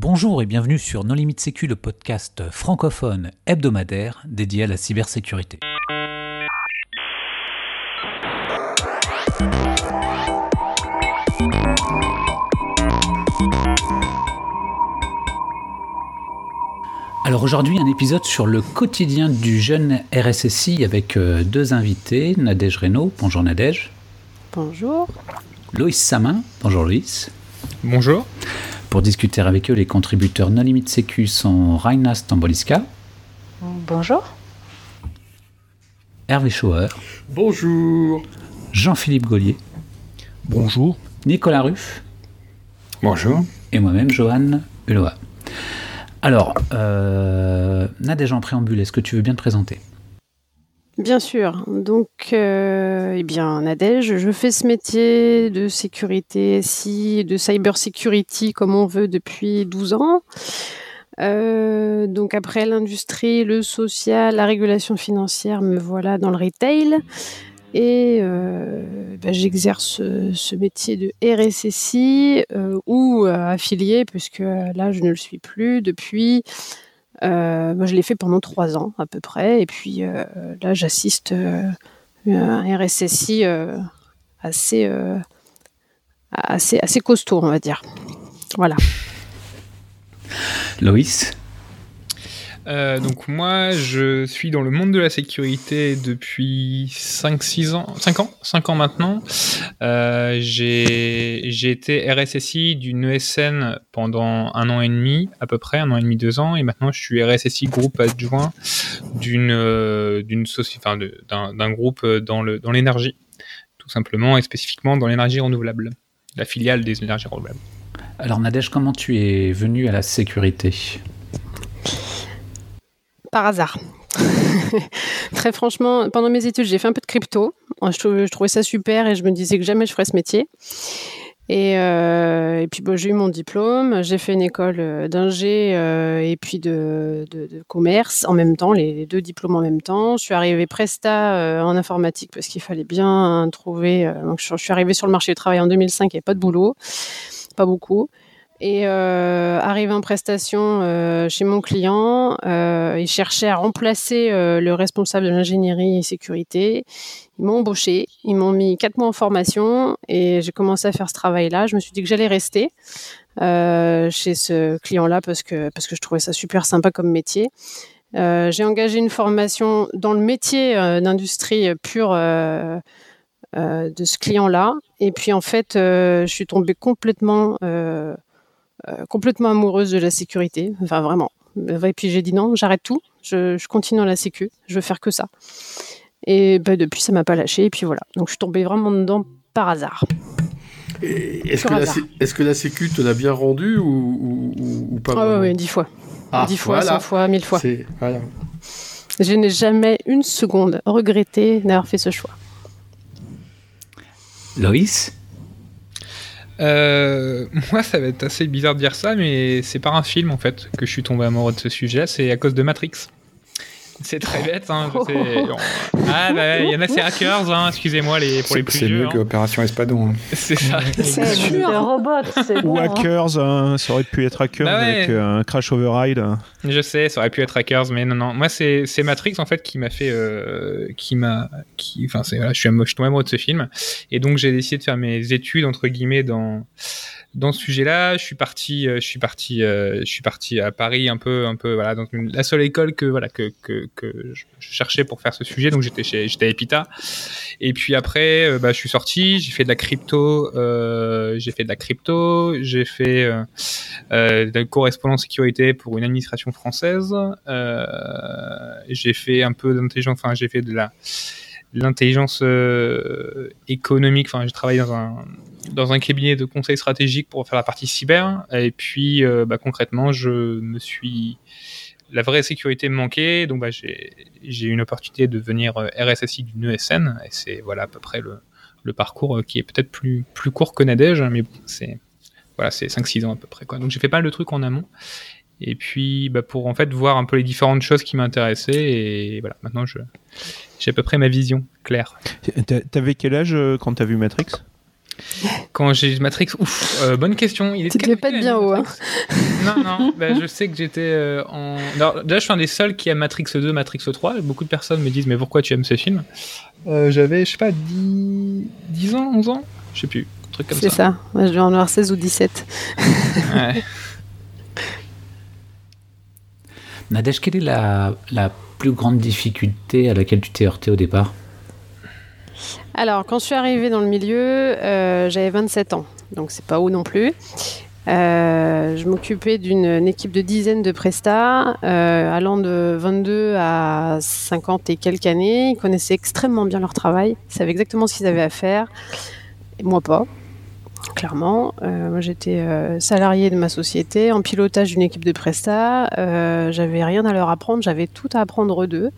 Bonjour et bienvenue sur Non Limite Sécu, le podcast francophone hebdomadaire dédié à la cybersécurité. Alors aujourd'hui, un épisode sur le quotidien du jeune RSSI avec euh, deux invités, Nadège Reynaud. Bonjour Nadège. Bonjour. Loïs Samin. Bonjour Loïs. Bonjour. Pour discuter avec eux, les contributeurs Non Limite Sécu sont Raina Stamboliska. Bonjour. Hervé Schauer. Bonjour. Jean-Philippe Gaulier. Bonjour. Nicolas Ruff. Bonjour. Et moi-même, Johan Uloa. Alors, euh, Nadège en préambule, est-ce que tu veux bien te présenter? Bien sûr. Donc, euh, eh bien, Nadège, je fais ce métier de sécurité SI, de cyber security comme on veut depuis 12 ans. Euh, donc après l'industrie, le social, la régulation financière, me voilà dans le retail. Et euh, ben, j'exerce ce métier de RSSI ou affilié, puisque là je ne le suis plus depuis. Moi, je l'ai fait pendant trois ans à peu près, et puis là j'assiste un RSSI assez, assez, assez costaud, on va dire. Voilà. Loïs? Euh, donc moi, je suis dans le monde de la sécurité depuis 5-6 ans, 5 ans, 5 ans maintenant. Euh, j'ai été RSSI d'une ESN pendant un an et demi, à peu près, un an et demi, deux ans, et maintenant je suis RSSI groupe adjoint euh, enfin d'un groupe dans le dans l'énergie, tout simplement et spécifiquement dans l'énergie renouvelable, la filiale des énergies renouvelables. Alors Nadège, comment tu es venu à la sécurité? Par hasard. Très franchement, pendant mes études, j'ai fait un peu de crypto. Je, trouvais ça super et je me disais que jamais je ferais ce métier. Et, euh, puis j'ai eu mon diplôme, j'ai fait une école euh, d'ingé euh, et puis de, commerce en même temps, les, deux diplômes en même temps. Je suis arrivée presta en informatique parce qu'il fallait bien trouver. je, je, suis arrivée sur le marché du travail en 2005, il n'y avait pas de boulot, pas beaucoup. Et euh, arrivé en prestation euh, chez mon client, euh, il cherchait à remplacer euh, le responsable de l'ingénierie et sécurité. Ils m'ont embauché, ils m'ont mis quatre mois en formation et j'ai commencé à faire ce travail-là. Je me suis dit que j'allais rester euh, chez ce client-là parce que parce que je trouvais ça super sympa comme métier. Euh, j'ai engagé une formation dans le métier d'industrie pure de ce client-là. Et puis en fait, je suis tombée complètement complètement amoureuse de la sécurité, enfin vraiment. Et puis j'ai dit non, j'arrête tout, je, continue dans la sécu, je veux faire que ça. Et bah, depuis, ça m'a pas lâché, et puis voilà. Donc je suis tombée vraiment dedans par hasard. Est-ce que, la, que, la sécu te l'a bien rendu ou, pas ah, Oui, dix fois. Ah, dix fois, cent fois, mille fois. Je n'ai jamais une seconde regretté d'avoir fait ce choix. Loïs? Euh, moi, ça va être assez bizarre de dire ça, mais c'est par un film en fait que je suis tombé amoureux de ce sujet. C'est à cause de Matrix. C'est très bête, hein. Ah, bah, il y en a, c'est Hackers, hein. excusez-moi les, pour les plus C'est mieux hein. que Opération Espadon. Hein. C'est ça. C'est sûr. robot, Ou Hackers, hein. ça aurait pu être Hackers bah avec euh, un Crash Override. Je sais, ça aurait pu être Hackers, mais non, non. Moi, c'est Matrix en fait qui m'a fait. Euh, qui m'a. Qui... Enfin, voilà, je suis tombé amoureux de ce film. Et donc, j'ai décidé de faire mes études, entre guillemets, dans dans ce sujet-là, je suis parti, euh, je suis parti, euh, je suis parti à Paris un peu, un peu, voilà, dans la seule école que voilà que, que, que je cherchais pour faire ce sujet. Donc j'étais chez, j'étais à Epita. Et puis après, euh, bah, je suis sorti, j'ai fait de la crypto, j'ai fait de la crypto, j'ai fait de la correspondance sécurité pour une administration française. j'ai fait un peu d'intelligence, enfin j'ai fait de la l'intelligence économique. Enfin, j'ai travaillé dans un dans un cabinet de conseil stratégique pour faire la partie cyber. Et puis, euh, bah, concrètement, je me suis la vraie sécurité me manquait, donc bah, j'ai eu une opportunité de devenir euh, RSSI d'une ESN, et c'est voilà à peu près le, le parcours qui est peut-être plus, plus court que Nadège, mais c'est voilà, c'est 5-6 ans à peu près. Quoi. Donc j'ai fait pas le truc en amont, et puis bah, pour en fait voir un peu les différentes choses qui m'intéressaient, et voilà, maintenant j'ai à peu près ma vision claire. T'avais quel âge euh, quand t'as vu Matrix? Quand j'ai Matrix, ouf, euh, bonne question. Il tu devais pas être bien haut. Hein. Non, non, bah, je sais que j'étais euh, en. Alors, déjà, je suis un des seuls qui aime Matrix 2, Matrix 3. Beaucoup de personnes me disent, mais pourquoi tu aimes ce film? Euh, J'avais, je sais pas, 10... 10 ans, 11 ans? Je sais plus. Un truc comme ça. C'est ça. Moi, je devais en avoir 16 ou 17. ouais. Nadège, quelle est la, la plus grande difficulté à laquelle tu t'es heurté au départ? Alors, quand je suis arrivée dans le milieu, euh, j'avais 27 ans, donc c'est pas haut non plus. Euh, je m'occupais d'une équipe de dizaines de prestats, euh, allant de 22 à 50 et quelques années. Ils connaissaient extrêmement bien leur travail, ils savaient exactement ce qu'ils avaient à faire, moi pas, clairement. moi j'étais salarié de ma société, en pilotage d'une équipe de prestats. j'avais rien à leur apprendre, j'avais tout à apprendre d'eux.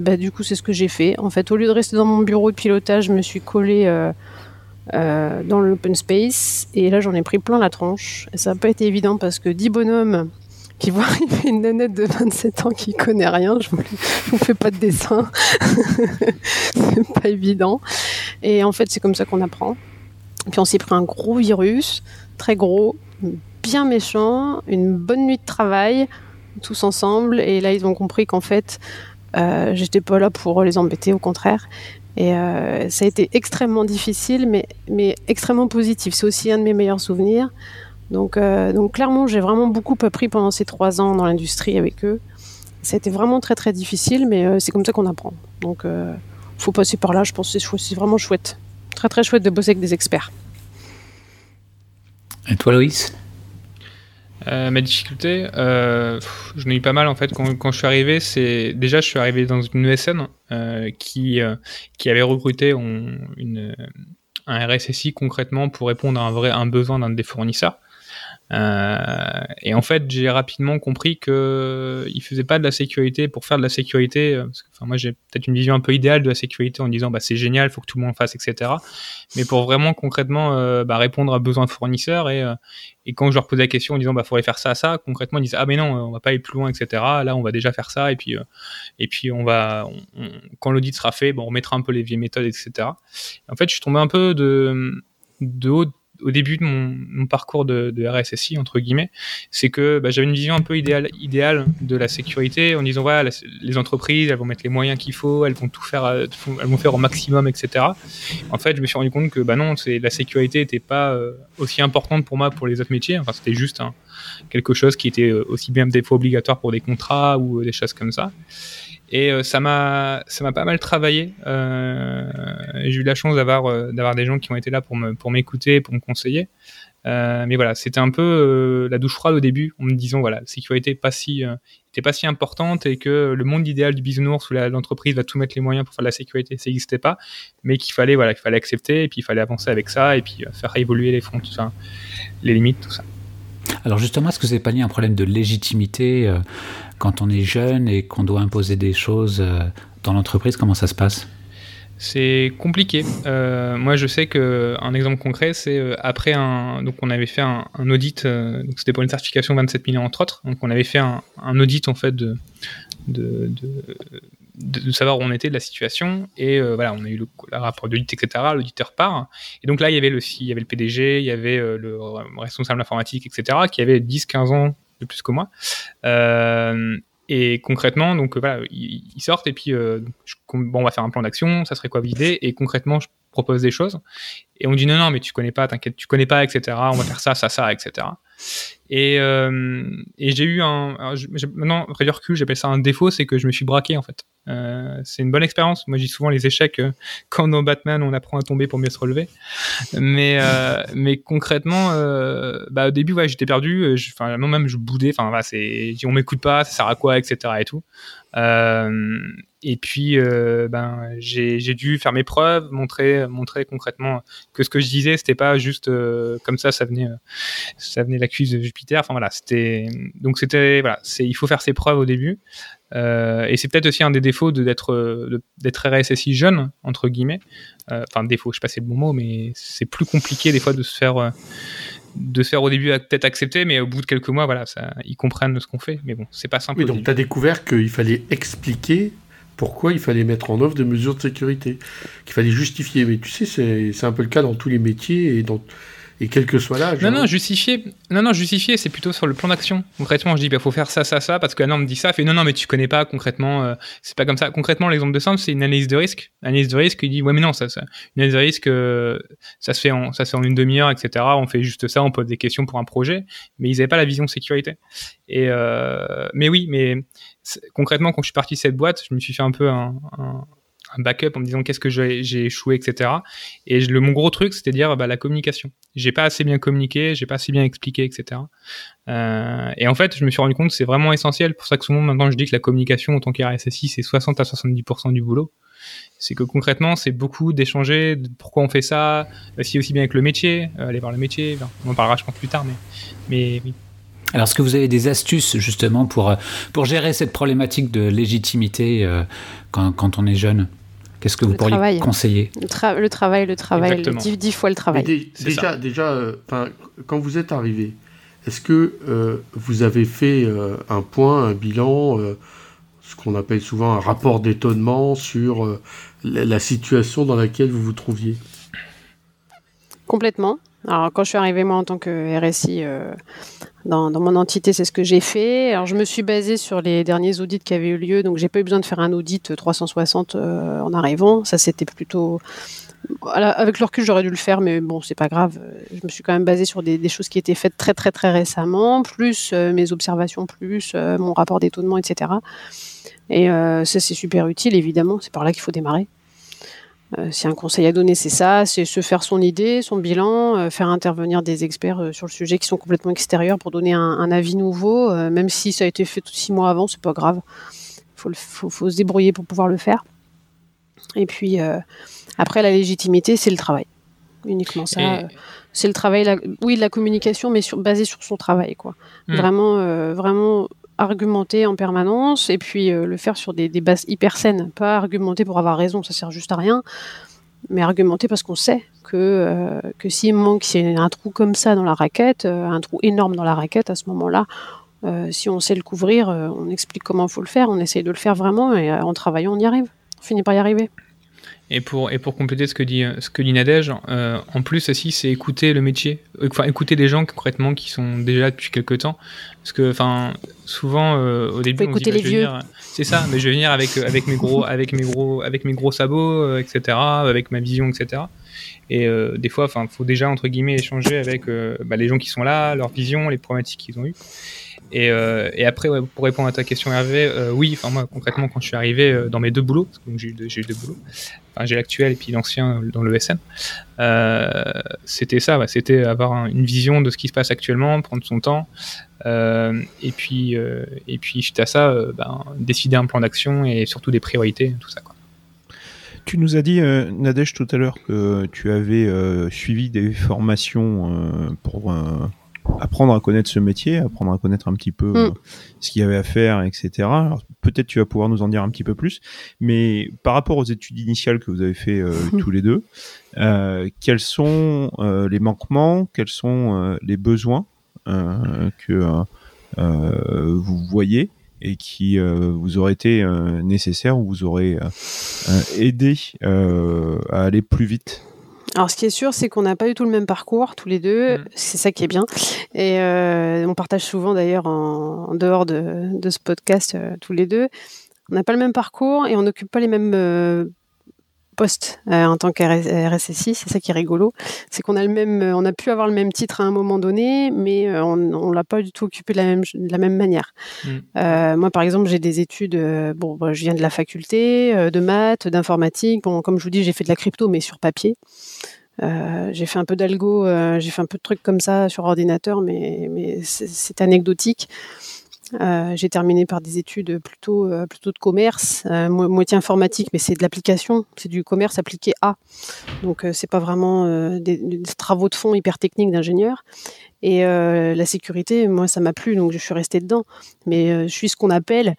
Bah, du coup, c'est ce que j'ai fait. En fait, au lieu de rester dans mon bureau de pilotage, je me suis collée euh, euh, dans l'open space. Et là, j'en ai pris plein la tronche. Et ça n'a pas été évident parce que 10 bonhommes qui voient arriver une nanette de 27 ans qui connaît rien, je ne vous fais pas de dessin. c'est pas évident. Et en fait, c'est comme ça qu'on apprend. Puis on s'est pris un gros virus, très gros, bien méchant, une bonne nuit de travail, tous ensemble. Et là, ils ont compris qu'en fait, euh, j'étais pas là pour les embêter, au contraire. Et euh, ça a été extrêmement difficile, mais, mais extrêmement positif. C'est aussi un de mes meilleurs souvenirs. Donc, euh, donc clairement, j'ai vraiment beaucoup appris pendant ces trois ans dans l'industrie avec eux. Ça a été vraiment très très difficile, mais c'est comme ça qu'on apprend. Donc, faut passer par là. Je pense que c'est vraiment chouette, très très chouette de bosser avec des experts. Et toi, Loïs? Euh, ma difficulté, euh, je n'ai eu pas mal en fait quand, je suis arrivé. C'est déjà je suis arrivé dans une ESN euh, qui euh, qui avait recruté une, un RSSI concrètement pour répondre à un vrai un besoin d'un des fournisseurs. Euh, et en fait, j'ai rapidement compris que il faisait pas de la sécurité pour faire de la sécurité. Euh, enfin, moi, j'ai peut-être une vision un peu idéale de la sécurité en disant, bah, c'est génial, faut que tout le monde fasse, etc. Mais pour vraiment concrètement euh, bah, répondre à besoins fournisseurs et, et quand je leur posais la question en disant, bah, faudrait faire ça, ça, concrètement, ils disaient, ah, mais non, on va pas aller plus loin, etc. Là, on va déjà faire ça et puis et puis on va, quand l'audit sera fait, bon, on remettra un peu les vieilles méthodes, etc. en fait, je suis tombé un peu de de haut au début de mon, parcours de, RSSI entre guillemets, c'est que bah, j'avais une vision un peu idéale, idéale de la sécurité en disant voilà les entreprises elles vont mettre les moyens qu'il faut, elles vont tout faire, elles vont faire au maximum, etc. En fait, je me suis rendu compte que bah non, la sécurité n'était pas euh, aussi importante pour moi pour les autres métiers. Enfin, c'était juste quelque chose qui était euh, aussi bien des fois obligatoire pour des contrats ou des choses comme ça. Et euh, ça m'a ça m'a pas mal travaillé. Euh, j'ai eu la chance d'avoir euh, d'avoir des gens qui ont été là pour me pour m'écouter, pour me conseiller. Mais voilà, c'était un peu la douche froide au début, en me disant voilà, la sécurité pas si était pas si importante et que le monde idéal du bisounours où l'entreprise va tout mettre les moyens pour faire de la sécurité, ça n'existait pas, mais qu'il fallait voilà, qu'il fallait accepter et puis il fallait avancer avec ça et puis faire évoluer les ça, les limites, tout ça. Alors justement, est-ce que c'est pas lié un problème de légitimité quand on est jeune et qu'on doit imposer des choses euh, dans l'entreprise, comment ça se passe? C'est compliqué. Euh, moi, je sais que un exemple concret, c'est euh, après un, donc on avait fait un, audit, c'était pour une certification 27 millions entre autres. Donc on avait fait un, audit en fait de, savoir où on était de la situation et voilà, on a eu le, rapport d'audit, etc. L'auditeur part et donc là il y avait le il y avait le PDG, il y avait le responsable informatique, etc. qui avait 10-15 ans de plus que moi. Euh, et concrètement, donc voilà, ils, sortent et puis euh, bon, on va faire un plan d'action. Ça serait quoi l'idée Et concrètement, je propose des choses. Et on dit non, non, mais tu connais pas, t'inquiète, tu connais pas, etc. On va faire ça, ça, ça, etc. Et, euh, et j'ai eu un. maintenant, après du recul, j'appelle ça un défaut, c'est que je me suis braqué en fait. Euh, c'est une bonne expérience. Moi, je dis souvent les échecs, euh, quand dans Batman, on apprend à tomber pour mieux se relever. Mais, euh, mais concrètement, bah, au début, ouais, j'étais perdu. Enfin, moi-même, je boudais. Enfin, bah, on m'écoute pas, ça sert à quoi, etc. Et tout. Euh, et puis, euh, ben, j'ai dû faire mes preuves, montrer, montrer concrètement que ce que je disais, c'était pas juste euh, comme ça, ça venait, ça venait l'accuse de Jupiter. Enfin voilà, c'était donc c'était voilà, c'est il faut faire ses preuves au début. Euh, et c'est peut-être aussi un des défauts d'être d'être RSSI jeune entre guillemets. Enfin défaut, je sais pas c'est le bon mot, mais c'est plus compliqué des fois de se faire de se faire au début peut-être accepter, mais au bout de quelques mois, voilà, ça, ils comprennent ce qu'on fait. Mais bon, c'est pas simple. Oui, donc tu as découvert qu'il fallait expliquer pourquoi il fallait mettre en œuvre des mesures de sécurité, qu'il fallait justifier. Mais tu sais, c'est un peu le cas dans tous les métiers et dans et quel que soit l'âge. Non, non, justifier, non, non, justifier, c'est plutôt sur le plan d'action. Concrètement, je dis, il bah, faut faire ça, ça, ça, parce que la norme dit ça. Fait, non, non, mais tu connais pas concrètement, euh, c'est pas comme ça. Concrètement, l'exemple de simple, c'est une analyse de risque. Analyse de risque, il dit, ouais, mais non, ça, ça une analyse de risque, euh, ça se fait en, ça se fait en une demi-heure, etc. On fait juste ça, on pose des questions pour un projet, mais ils n'avaient pas la vision sécurité. Et, euh, mais oui, mais concrètement, quand je suis parti de cette boîte, je me suis fait un peu un, un un backup en me disant qu'est-ce que j'ai échoué, etc. Et le, mon gros truc, c'était dire bah, la communication. J'ai pas assez bien communiqué, j'ai pas assez bien expliqué, etc. Euh, et en fait, je me suis rendu compte que c'est vraiment essentiel. Pour ça que souvent maintenant je dis que la communication en tant qu'RSSI, c'est 60 à 70% du boulot. C'est que concrètement, c'est beaucoup d'échanger, pourquoi on fait ça, aussi aussi bien avec le métier, euh, aller voir le métier. on en parlera, je pense, plus tard, mais. Alors, est-ce que vous avez des astuces justement pour, pour gérer cette problématique de légitimité euh, quand, quand on est jeune? Qu'est-ce que vous pourriez conseiller le, le, travail, le travail, dix, fois le travail. déjà, déjà euh, quand vous êtes arrivé, est-ce que euh, vous avez fait euh, un point, un bilan, ce qu'on appelle souvent un rapport d'étonnement sur la, situation dans laquelle vous vous trouviez? Complètement. Alors, quand je suis arrivée, moi, en tant que RSI, dans, mon entité, c'est ce que j'ai fait. Alors, je me suis basée sur les derniers audits qui avaient eu lieu, donc j'ai pas eu besoin de faire un audit 360 euh, en arrivant. Ça, c'était plutôt avec le recul, j'aurais dû le faire, mais bon, c'est pas grave. Je me suis quand même basée sur des, choses qui étaient faites très très très récemment, plus euh, mes observations, plus euh, mon rapport d'étonnement, etc. Et ça, c'est super utile, évidemment. C'est par là qu'il faut démarrer. Euh, si un conseil à donner, c'est ça, c'est se faire son idée, son bilan, euh, faire intervenir des experts euh, sur le sujet qui sont complètement extérieurs pour donner un, avis nouveau, même si ça a été fait six mois avant, c'est pas grave. Il faut, faut, se débrouiller pour pouvoir le faire. Et puis après, la légitimité, c'est le travail. Uniquement ça. C'est le travail, oui, de la communication, mais sur, basé sur son travail, quoi. Hmm. Vraiment, vraiment argumenter en permanence et puis euh, le faire sur des, bases hyper saines. Pas argumenter pour avoir raison, ça sert juste à rien, mais argumenter parce qu'on sait que, euh, que s'il manque, s'il y a un trou comme ça dans la raquette, euh, un trou énorme dans la raquette, à ce moment-là, si on sait le couvrir, on explique comment il faut le faire, on essaye de le faire vraiment et en travaillant, on y arrive. On finit par y arriver. Et pour, et pour compléter ce que dit, ce que dit Nadège, euh, en plus aussi, c'est écouter le métier, enfin écouter des gens concrètement qui sont déjà là depuis quelques temps. Parce que, enfin, souvent euh, au début, on dit, bah, les vieux. C'est ça, mais je vais venir avec, avec mes gros, avec mes gros, avec mes gros sabots, euh, etc., avec ma vision, etc. Et des fois, enfin, faut déjà entre guillemets échanger avec bah, les gens qui sont là, leur vision, les problématiques qu'ils ont eues. Et, euh, et après, pour répondre à ta question, Hervé, euh, oui, enfin concrètement, quand je suis arrivé euh, dans mes deux boulots, parce j'ai eu, deux, eu deux boulots, enfin, j'ai l'actuel et puis l'ancien dans le SN, c'était ça, c'était avoir une vision de ce qui se passe actuellement, prendre son temps, et puis et puis suite à ça, ben, décider un plan d'action et surtout des priorités, tout ça. Tu nous as dit, Nadège, tout à l'heure que tu avais suivi des formations pour apprendre à connaître ce métier, apprendre à connaître un petit peu mm. euh, ce qu'il y avait à faire, etc. Peut-être tu vas pouvoir nous en dire un petit peu plus, mais par rapport aux études initiales que vous avez fait euh, mm. tous les deux, euh, quels sont les manquements, quels sont les besoins que vous voyez et qui vous auraient été nécessaires ou vous auraient aidé à aller plus vite? Alors, ce qui est sûr, c'est qu'on n'a pas du tout le même parcours, tous les deux. Mm. C'est ça qui est bien. Et euh, on partage souvent, d'ailleurs, en, dehors de, ce podcast, euh, tous les deux. On n'a pas le même parcours et on n'occupe pas les mêmes euh, en tant qu'RSSI. C'est ça qui est rigolo. C'est qu'on a le même, on a pu avoir le même titre à un moment donné, mais on ne l'a pas du tout occupé de la même, de la même manière. Mm. moi, par exemple, j'ai des études. bon, bah, je viens de la faculté, de maths, d'informatique. Bon, comme je vous dis, j'ai fait de la crypto, mais sur papier. Euh, j'ai fait un peu d'algo, euh, j'ai fait un peu de trucs comme ça sur ordinateur, mais, mais c'est anecdotique. Euh, j'ai terminé par des études plutôt, plutôt de commerce, moitié informatique, mais c'est de l'application, c'est du commerce appliqué à. Donc c'est pas vraiment des, des, travaux de fond hyper techniques d'ingénieur. Et la sécurité, moi ça m'a plu, donc je suis restée dedans. Mais je suis ce qu'on appelle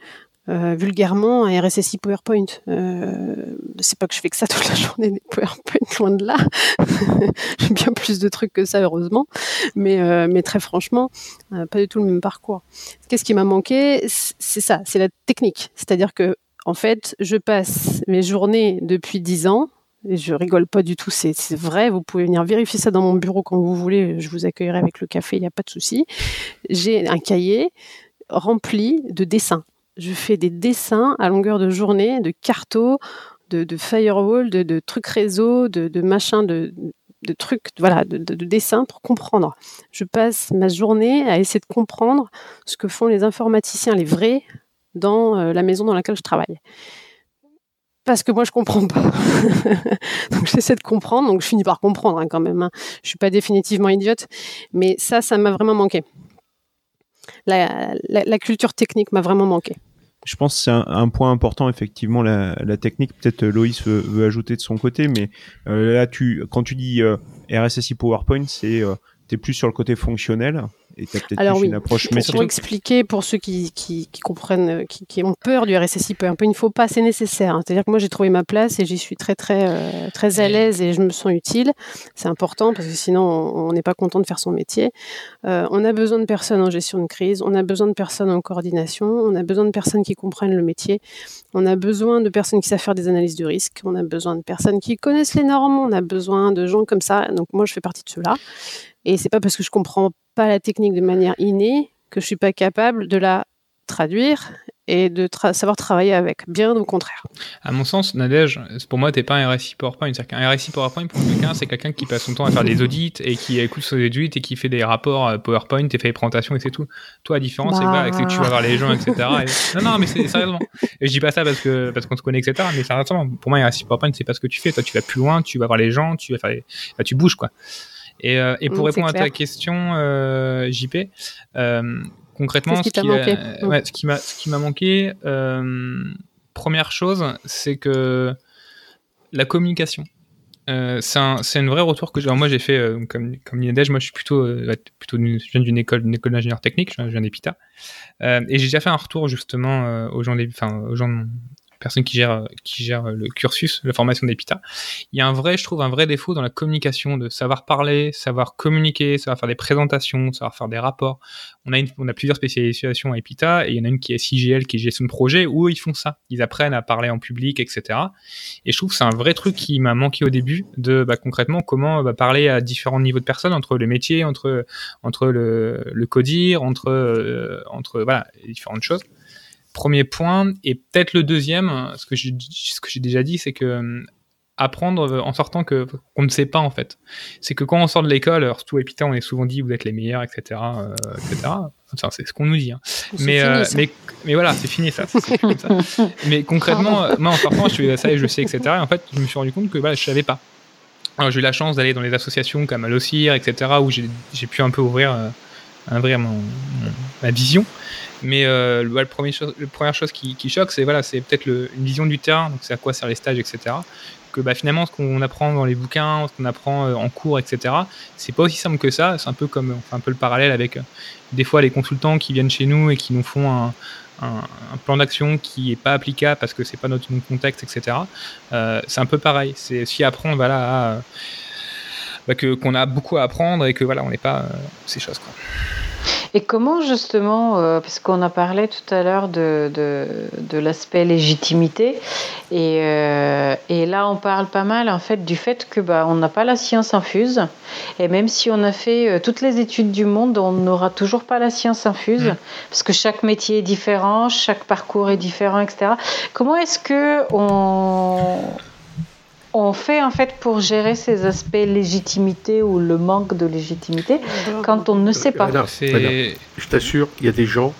euh, vulgairement un RSSI PowerPoint. Euh, c'est pas que je fais que ça toute la journée des PowerPoint, loin de là. J'ai bien plus de trucs que ça, heureusement. Mais, euh, mais très franchement, pas du tout le même parcours. Qu'est-ce qui m'a manqué? C'est ça, c'est la technique. C'est-à-dire que en fait, je passe mes journées depuis 10 ans, et je rigole pas du tout, c'est vrai, vous pouvez venir vérifier ça dans mon bureau quand vous voulez, je vous accueillerai avec le café, il n'y a pas de souci. J'ai un cahier rempli de dessins. Je fais des dessins à longueur de journée, de cartos, de, firewall, de, trucs réseau, de, machins, de, trucs, voilà, de, dessins pour comprendre. Je passe ma journée à essayer de comprendre ce que font les informaticiens, les vrais, dans euh, la maison dans laquelle je travaille. Parce que moi, je comprends pas. donc, j'essaie de comprendre. Donc, je finis par comprendre hein, quand même. Hein. Je suis pas définitivement idiote, mais ça, ça m'a vraiment manqué. la culture technique m'a vraiment manqué je pense que c'est un, point important, effectivement, la, technique. Peut-être euh, Loïs veut, ajouter de son côté, mais euh, là, tu, quand tu dis euh, RSSI PowerPoint, c'est es plus sur le côté fonctionnel. Et tu as peut-être une approche métier. Pour expliquer pour ceux qui, qui, comprennent, euh, qui, ont peur du RSSI peu il ne faut pas, c'est nécessaire. Hein. C'est-à-dire que moi j'ai trouvé ma place et j'y suis très très euh, très à l'aise et je me sens utile. C'est important parce que sinon on n'est pas content de faire son métier. Euh, on a besoin de personnes en gestion de crise, on a besoin de personnes en coordination, on a besoin de personnes qui comprennent le métier, on a besoin de personnes qui savent faire des analyses de risque, on a besoin de personnes qui connaissent les normes, on a besoin de gens comme ça. Donc moi je fais partie de ceux-là. Et c'est pas parce que je comprends pas la technique de manière innée que je suis pas capable de la traduire et de savoir travailler avec. Bien au contraire. À mon sens, Nadège, pour moi, t'es pas un RSI PowerPoint. Un RSI PowerPoint pour quelqu'un, c'est quelqu'un qui passe son temps à faire des audits et qui écoute ses audits et qui fait des rapports euh, PowerPoint et fait des présentations et c'est tout. Toi, la différence, c'est que, tu vas voir les gens, etc. Non, non, mais c'est sérieusement. Et je dis pas ça parce que parce qu'on se connaît, etc. Mais sérieusement, pour moi, un RSI PowerPoint, c'est pas ce que tu fais. Toi, tu vas plus loin, tu vas voir les gens, tu vas faire, tu bouges quoi. Et, euh, et pour mm, répondre à ta question, euh, JP, euh, concrètement, ce, qui ce, qui ouais, ce qui m'a ce qui m'a manqué, première chose, c'est que la communication. Euh, c'est un, une vraie retour que j'ai. Moi, j'ai fait euh, comme comme Inadej, moi, je suis plutôt euh, plutôt je viens d'une école d'une école d'ingénieur technique, je viens d'EPITA, et j'ai déjà fait un retour justement aux gens, enfin aux gens personne qui gère, qui gère le cursus, la formation d'EPITA. Il y a un vrai, je trouve, un vrai défaut dans la communication, de savoir parler, savoir communiquer, savoir faire des présentations, savoir faire des rapports. On a, une, on a plusieurs spécialisations à EPITA et il y en a une qui est CGL, qui est gestion de projet, où ils font ça. Ils apprennent à parler en public, etc. Et je trouve que c'est un vrai truc qui m'a manqué au début, de bah, concrètement comment bah, parler à différents niveaux de personnes, entre les métiers, entre, entre le, le codir, entre, euh, entre voilà, différentes choses. Premier point. Et peut-être le deuxième, ce que j'ai, ce que j'ai déjà dit, c'est que euh, apprendre euh, en sortant que qu'on ne sait pas en fait. C'est que quand on sort de l'école, alors surtout à on est souvent dit vous êtes les meilleurs, etc., euh, etc. Enfin, c'est ce qu'on nous dit. Hein. Mais, mais mais voilà, c'est fini ça. mais concrètement, moi en sortant, je suis ça et je sais, etc. Et en fait, je me suis rendu compte que voilà, je savais pas. Alors, j'ai eu la chance d'aller dans les associations comme Alocir, etc., où j'ai, j'ai pu un peu ouvrir, ouvrir mon, ma vision. Mais euh, le, la première chose qui, choque, c'est voilà, c'est peut-être une vision du terrain, donc c'est à quoi servent les stages, etc. Que bah, finalement, ce qu'on apprend dans les bouquins, ce qu'on apprend euh, en cours, etc., c'est pas aussi simple que ça. C'est un peu comme un peu le parallèle avec euh, des fois les consultants qui viennent chez nous et qui nous font un, plan d'action qui est pas applicable parce que c'est pas notre, contexte, etc. c'est un peu pareil. C'est aussi apprendre voilà, à, bah, que qu'on a beaucoup à apprendre et que voilà, on n'est pas ces choses. Quoi. Et comment justement, euh, parce qu'on a parlé tout à l'heure de, de, l'aspect légitimité, et, euh, et, là on parle pas mal en fait du fait que bah, on n'a pas la science infuse, et même si on a fait euh, toutes les études du monde, on n'aura toujours pas la science infuse, mmh. parce que chaque métier est différent, chaque parcours est différent, etc. Comment est-ce que on on fait en fait pour gérer ces aspects légitimité ou le manque de légitimité quand on ne sait pas Je t'assure, il y a des gens,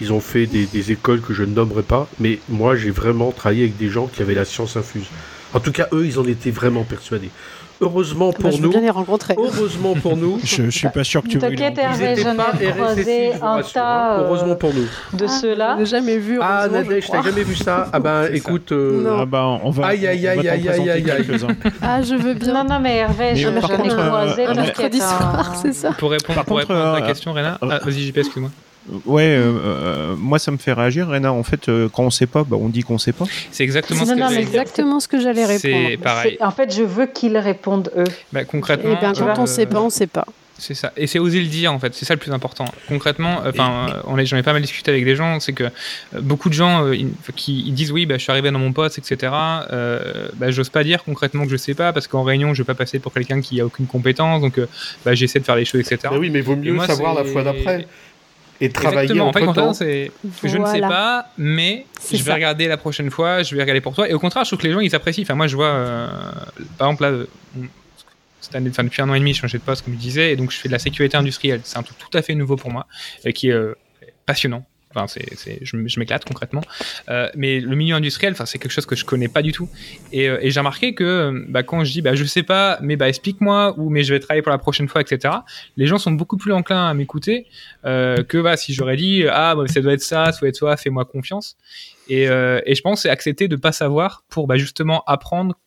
ils ont fait des, écoles que je ne nommerai pas, mais moi j'ai vraiment travaillé avec des gens qui avaient la science infuse. En tout cas, eux, ils en étaient vraiment persuadés. Heureusement pour bah, nous. Bien les rencontrer. Heureusement pour nous. je, ne suis pas sûr que tu veux. T'inquiète Hervé, j'en ai croisé un tas. Heureusement pour nous. De ceux-là. Je jamais vu. Ah Nadège, t'as jamais vu ça? Ah ben écoute. Euh... Ah ben on va. Aïe aïe aïe aïe aïe aïe aïe. Ah je veux bien. Non non mais Hervé, j'en ai croisé. Un mercredi soir, c'est ça. Pour répondre à ta question, Réna. Ah, vas-y JP, excuse-moi. Ouais, euh, euh, moi ça me fait réagir, Réna. En fait, euh, quand on sait pas, bah, on dit qu'on sait pas. C'est exactement, ce que exactement ce que j'allais répondre. C'est pareil. En fait, je veux qu'ils répondent eux. Bah, concrètement. Et eh bien, quand on sait pas, on sait pas. C'est ça. Et c'est oser le dire, en fait. C'est ça le plus important. Concrètement, enfin, on j'en ai pas mal discuté avec des gens, c'est que beaucoup de gens qui disent oui, bah, je suis arrivé dans mon poste, etc. bah, j'ose pas dire concrètement que je sais pas, parce qu'en réunion, je vais pas passer pour quelqu'un qui a aucune compétence, donc bah, j'essaie de faire les choses, etc. Mais oui, mais vaut mieux savoir la fois d'après et travailler en fait, temps. c'est je ne sais pas, mais je vais regarder la prochaine fois, je vais regarder pour toi. Et au contraire, je trouve que les gens ils apprécient. Enfin, moi, je vois, euh, par exemple là, cette année, enfin, depuis un an et demi, je changeais de poste comme je disais, et donc je fais de la sécurité industrielle. C'est un truc tout à fait nouveau pour moi, et qui est euh, passionnant c'est, je, m'éclate concrètement. Euh, mais le milieu industriel, enfin, c'est quelque chose que je connais pas du tout. Et, euh, j'ai remarqué que bah, quand je dis, bah, je sais pas, mais bah, explique-moi, ou mais je vais travailler pour la prochaine fois, etc. Les gens sont beaucoup plus enclins à m'écouter euh, que bah, si j'aurais dit, ah, ça doit être ça, ça doit être ça, fais-moi confiance. Et, je pense c'est accepter de pas savoir pour justement apprendre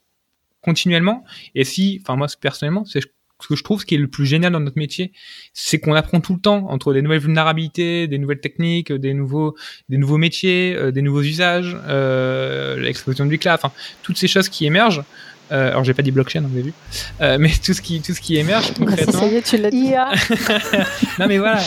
continuellement. Et si, enfin moi personnellement, c'est ce que je trouve ce qui est le plus génial dans notre métier, c'est qu'on apprend tout le temps entre des nouvelles vulnérabilités, des nouvelles techniques, des nouveaux, des nouveaux métiers, euh, des nouveaux usages, euh, l'explosion du cloud, enfin toutes ces choses qui émergent. Euh, alors j'ai pas dit blockchain, vous avez vu, euh, mais tout ce qui tout ce qui émerge ah, concrètement. Ça, y est, tu l'as dit. non mais voilà,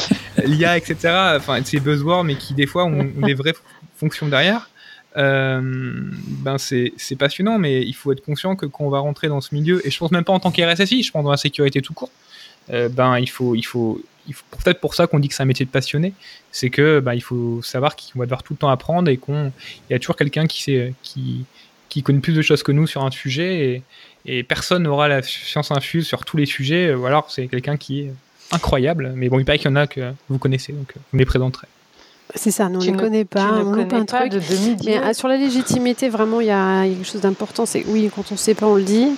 l'IA, etc. Enfin ces buzzwords, mais qui des fois ont des vraies fonctions derrière. Euh, ben c'est passionnant, mais il faut être conscient que quand on va rentrer dans ce milieu, et je pense même pas en tant qu'RSSI, je pense dans la sécurité tout court, euh, ben il faut, il faut, peut-être pour ça qu'on dit que c'est un métier de passionné, c'est que ben, il faut savoir qu'on va devoir tout le temps apprendre et qu'il y a toujours quelqu'un qui, sait, qui, qui connaît plus de choses que nous sur un sujet et, personne n'aura la science infuse sur tous les sujets, ou alors c'est quelqu'un qui est incroyable, mais bon, il paraît qu'il y en a que vous connaissez, donc vous les présenterai. C'est ça, nous, on ne les connaît pas, on loupe un truc. mais euh, sur la légitimité, vraiment, il y, a quelque chose d'important. C'est oui, quand on ne sait pas, on le dit.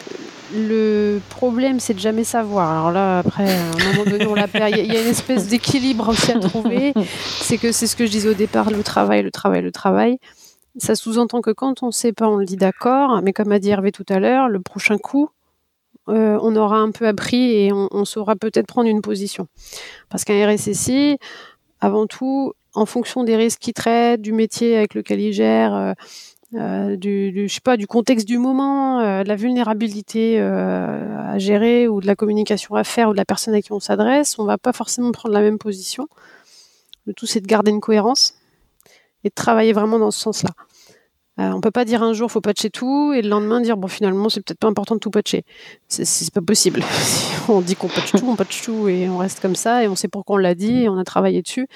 Le problème, c'est de jamais savoir. Alors là, après, à un moment donné, on la perd. Il y, a une espèce d'équilibre aussi à trouver. C'est que c'est ce que je disais au départ, le travail, le travail, le travail. Ça sous-entend que quand on ne sait pas, on le dit d'accord. Mais comme a dit Hervé tout à l'heure, le prochain coup, euh, on aura un peu appris et on, on saura peut-être prendre une position. Parce qu'un RSSI, avant tout, en fonction des risques qu'il traite, du métier avec lequel il gère, euh, euh, du, je sais pas, du contexte du moment, euh, de la vulnérabilité à gérer ou de la communication à faire ou de la personne à qui on s'adresse, on va pas forcément prendre la même position. Le tout, c'est de garder une cohérence et de travailler vraiment dans ce sens-là. On peut pas dire un jour faut patcher tout et le lendemain dire bon finalement c'est peut-être pas important de tout patcher. C'est pas possible. on dit qu'on patch tout, on patch tout et on reste comme ça et on sait pourquoi on l'a dit et on a travaillé dessus.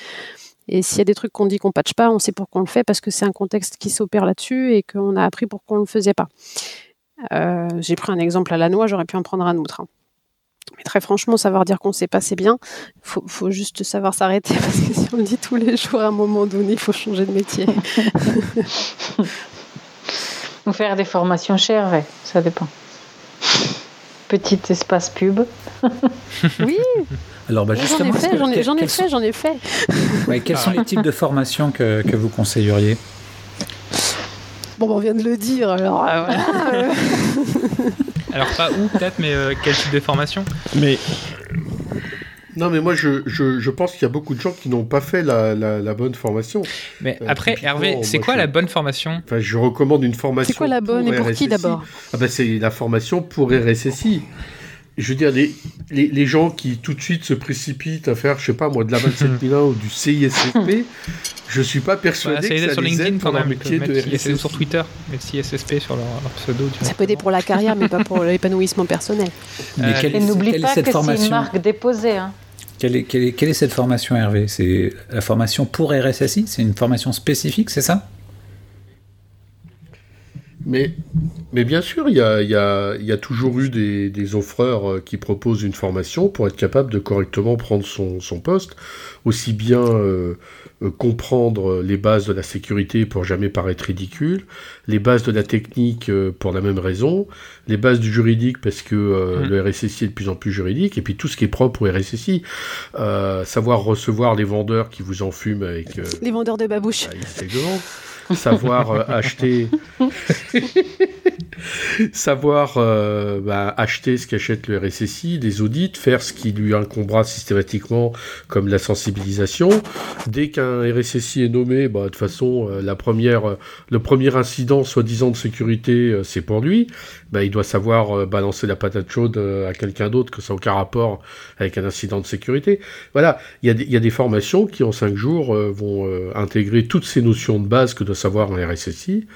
Et s'il y a des trucs qu'on dit qu'on patche pas, on sait pourquoi on le fait parce que c'est un contexte qui s'opère là-dessus et qu'on a appris pourquoi on ne le faisait pas. Euh, j'ai pris un exemple à la noix, j'aurais pu en prendre un autre. Hein. Mais très franchement, savoir dire qu'on ne sait pas, c'est bien. Il faut, juste savoir s'arrêter parce que si on le dit tous les jours, à un moment donné, il faut changer de métier. Ou faire des formations chères, ouais, ça dépend. Petit espace pub. oui, alors, bah, justement, j'en ai fait, j'en ai, fait, j'en ai fait. quels sont les types de formations que, que vous conseilleriez? Bon, bah, on vient de le dire, alors euh, voilà. alors, pas où peut-être, mais euh, quel type de formation? Mais. Non, mais moi, je, je, je pense qu'il y a beaucoup de gens qui n'ont pas fait la, la, bonne formation. Mais euh, après, Hervé, c'est quoi la bonne formation? Enfin, je recommande une formation. C'est quoi la bonne et pour qui d'abord? Ah bah, C'est la formation pour RSSI je veux dire, les, les, les, gens qui tout de suite se précipitent à faire, je sais pas moi, de la 27001 ou du CISSP, je suis pas persuadé que ça sur LinkedIn pour un métier de RSSI. sur Twitter, mais CISSP sur leur, pseudo. Ça peut aider pour la carrière, mais pas pour l'épanouissement personnel. Mais quelle, Et n'oublie pas que c'est une marque déposée. Hein. Quelle est, cette formation, Hervé? C'est la formation pour RSSI C'est une formation spécifique, c'est ça? Mais, mais bien sûr, il y a, y, a, y a, toujours eu des, des, offreurs euh, qui proposent une formation pour être capable de correctement prendre son, son poste, aussi bien euh, euh, comprendre les bases de la sécurité pour jamais paraître ridicule, les bases de la technique pour la même raison, les bases du juridique parce que mmh. le RSSI est de plus en plus juridique, et puis tout ce qui est propre au RSSI. savoir recevoir les vendeurs qui vous enfument avec... les vendeurs de babouches. Savoir euh, acheter, savoir euh, bah, acheter ce qu'achète le RSSI, des audits, faire ce qui lui incombera systématiquement comme la sensibilisation. Dès qu'un RSSI est nommé, bah, de toute façon, la première, le premier incident soi-disant de sécurité, c'est pour lui. Bah, il doit savoir balancer la patate chaude à quelqu'un d'autre que ça n'a aucun rapport avec un incident de sécurité. Voilà, il y, y, a des formations qui en cinq jours vont intégrer toutes ces notions de base que doit savoir un RSSI.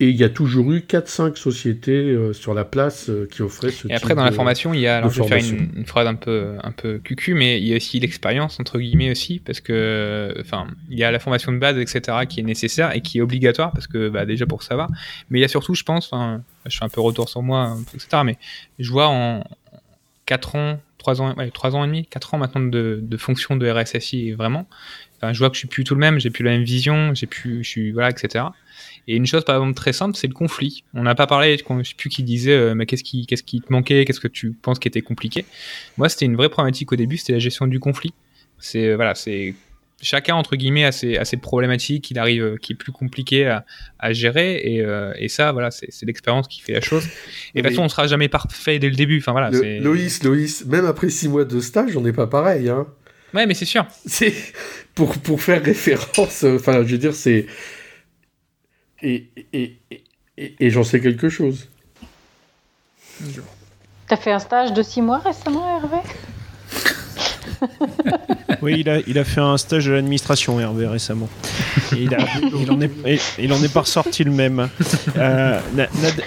Et il y a toujours eu 4-5 sociétés euh, sur la place euh, qui offraient ce Et après, dans la formation, il y a, alors je vais faire une, phrase un peu, un peu cucu, mais il y a aussi l'expérience, entre guillemets aussi, parce que, enfin, il y a la formation de base, etc., qui est nécessaire et qui est obligatoire, parce que, bah, déjà pour savoir. Mais il y a surtout, je pense, je fais un peu retour sur moi, etc., mais je vois en 4 ans, 3 ans, ouais, 3 ans et demi, 4 ans maintenant de, de fonction de RSSI, vraiment, je vois que je suis plus tout le même, j'ai plus la même vision, j'ai plus, je suis voilà, etc. Et une chose par exemple très simple, c'est le conflit. On n'a pas parlé, je sais plus qui disait, euh, mais qu'est-ce qui, qu'est-ce qui te manquait, qu'est-ce que tu penses qui était compliqué. Moi, c'était une vraie problématique au début, c'était la gestion du conflit. C'est euh, voilà, c'est chacun entre guillemets a ses, a ses problématiques, arrive, euh, qui est plus compliqué à, à gérer, et, et ça, voilà, c'est, l'expérience qui fait la chose. Et de toute façon, on sera jamais parfait dès le début. Enfin voilà. Loïs, Loïs, même après six mois de stage, on n'est pas pareil, hein. Ouais, mais c'est sûr. C'est pour, pour faire référence, euh, enfin, je veux dire, c'est. Et, et, et, et j'en sais quelque chose. T'as fait un stage de six mois récemment, Hervé? Oui, il a, il a fait un stage de l'administration, Hervé, récemment. Et il, a, il, en est, il en est pas ressorti le même. Euh,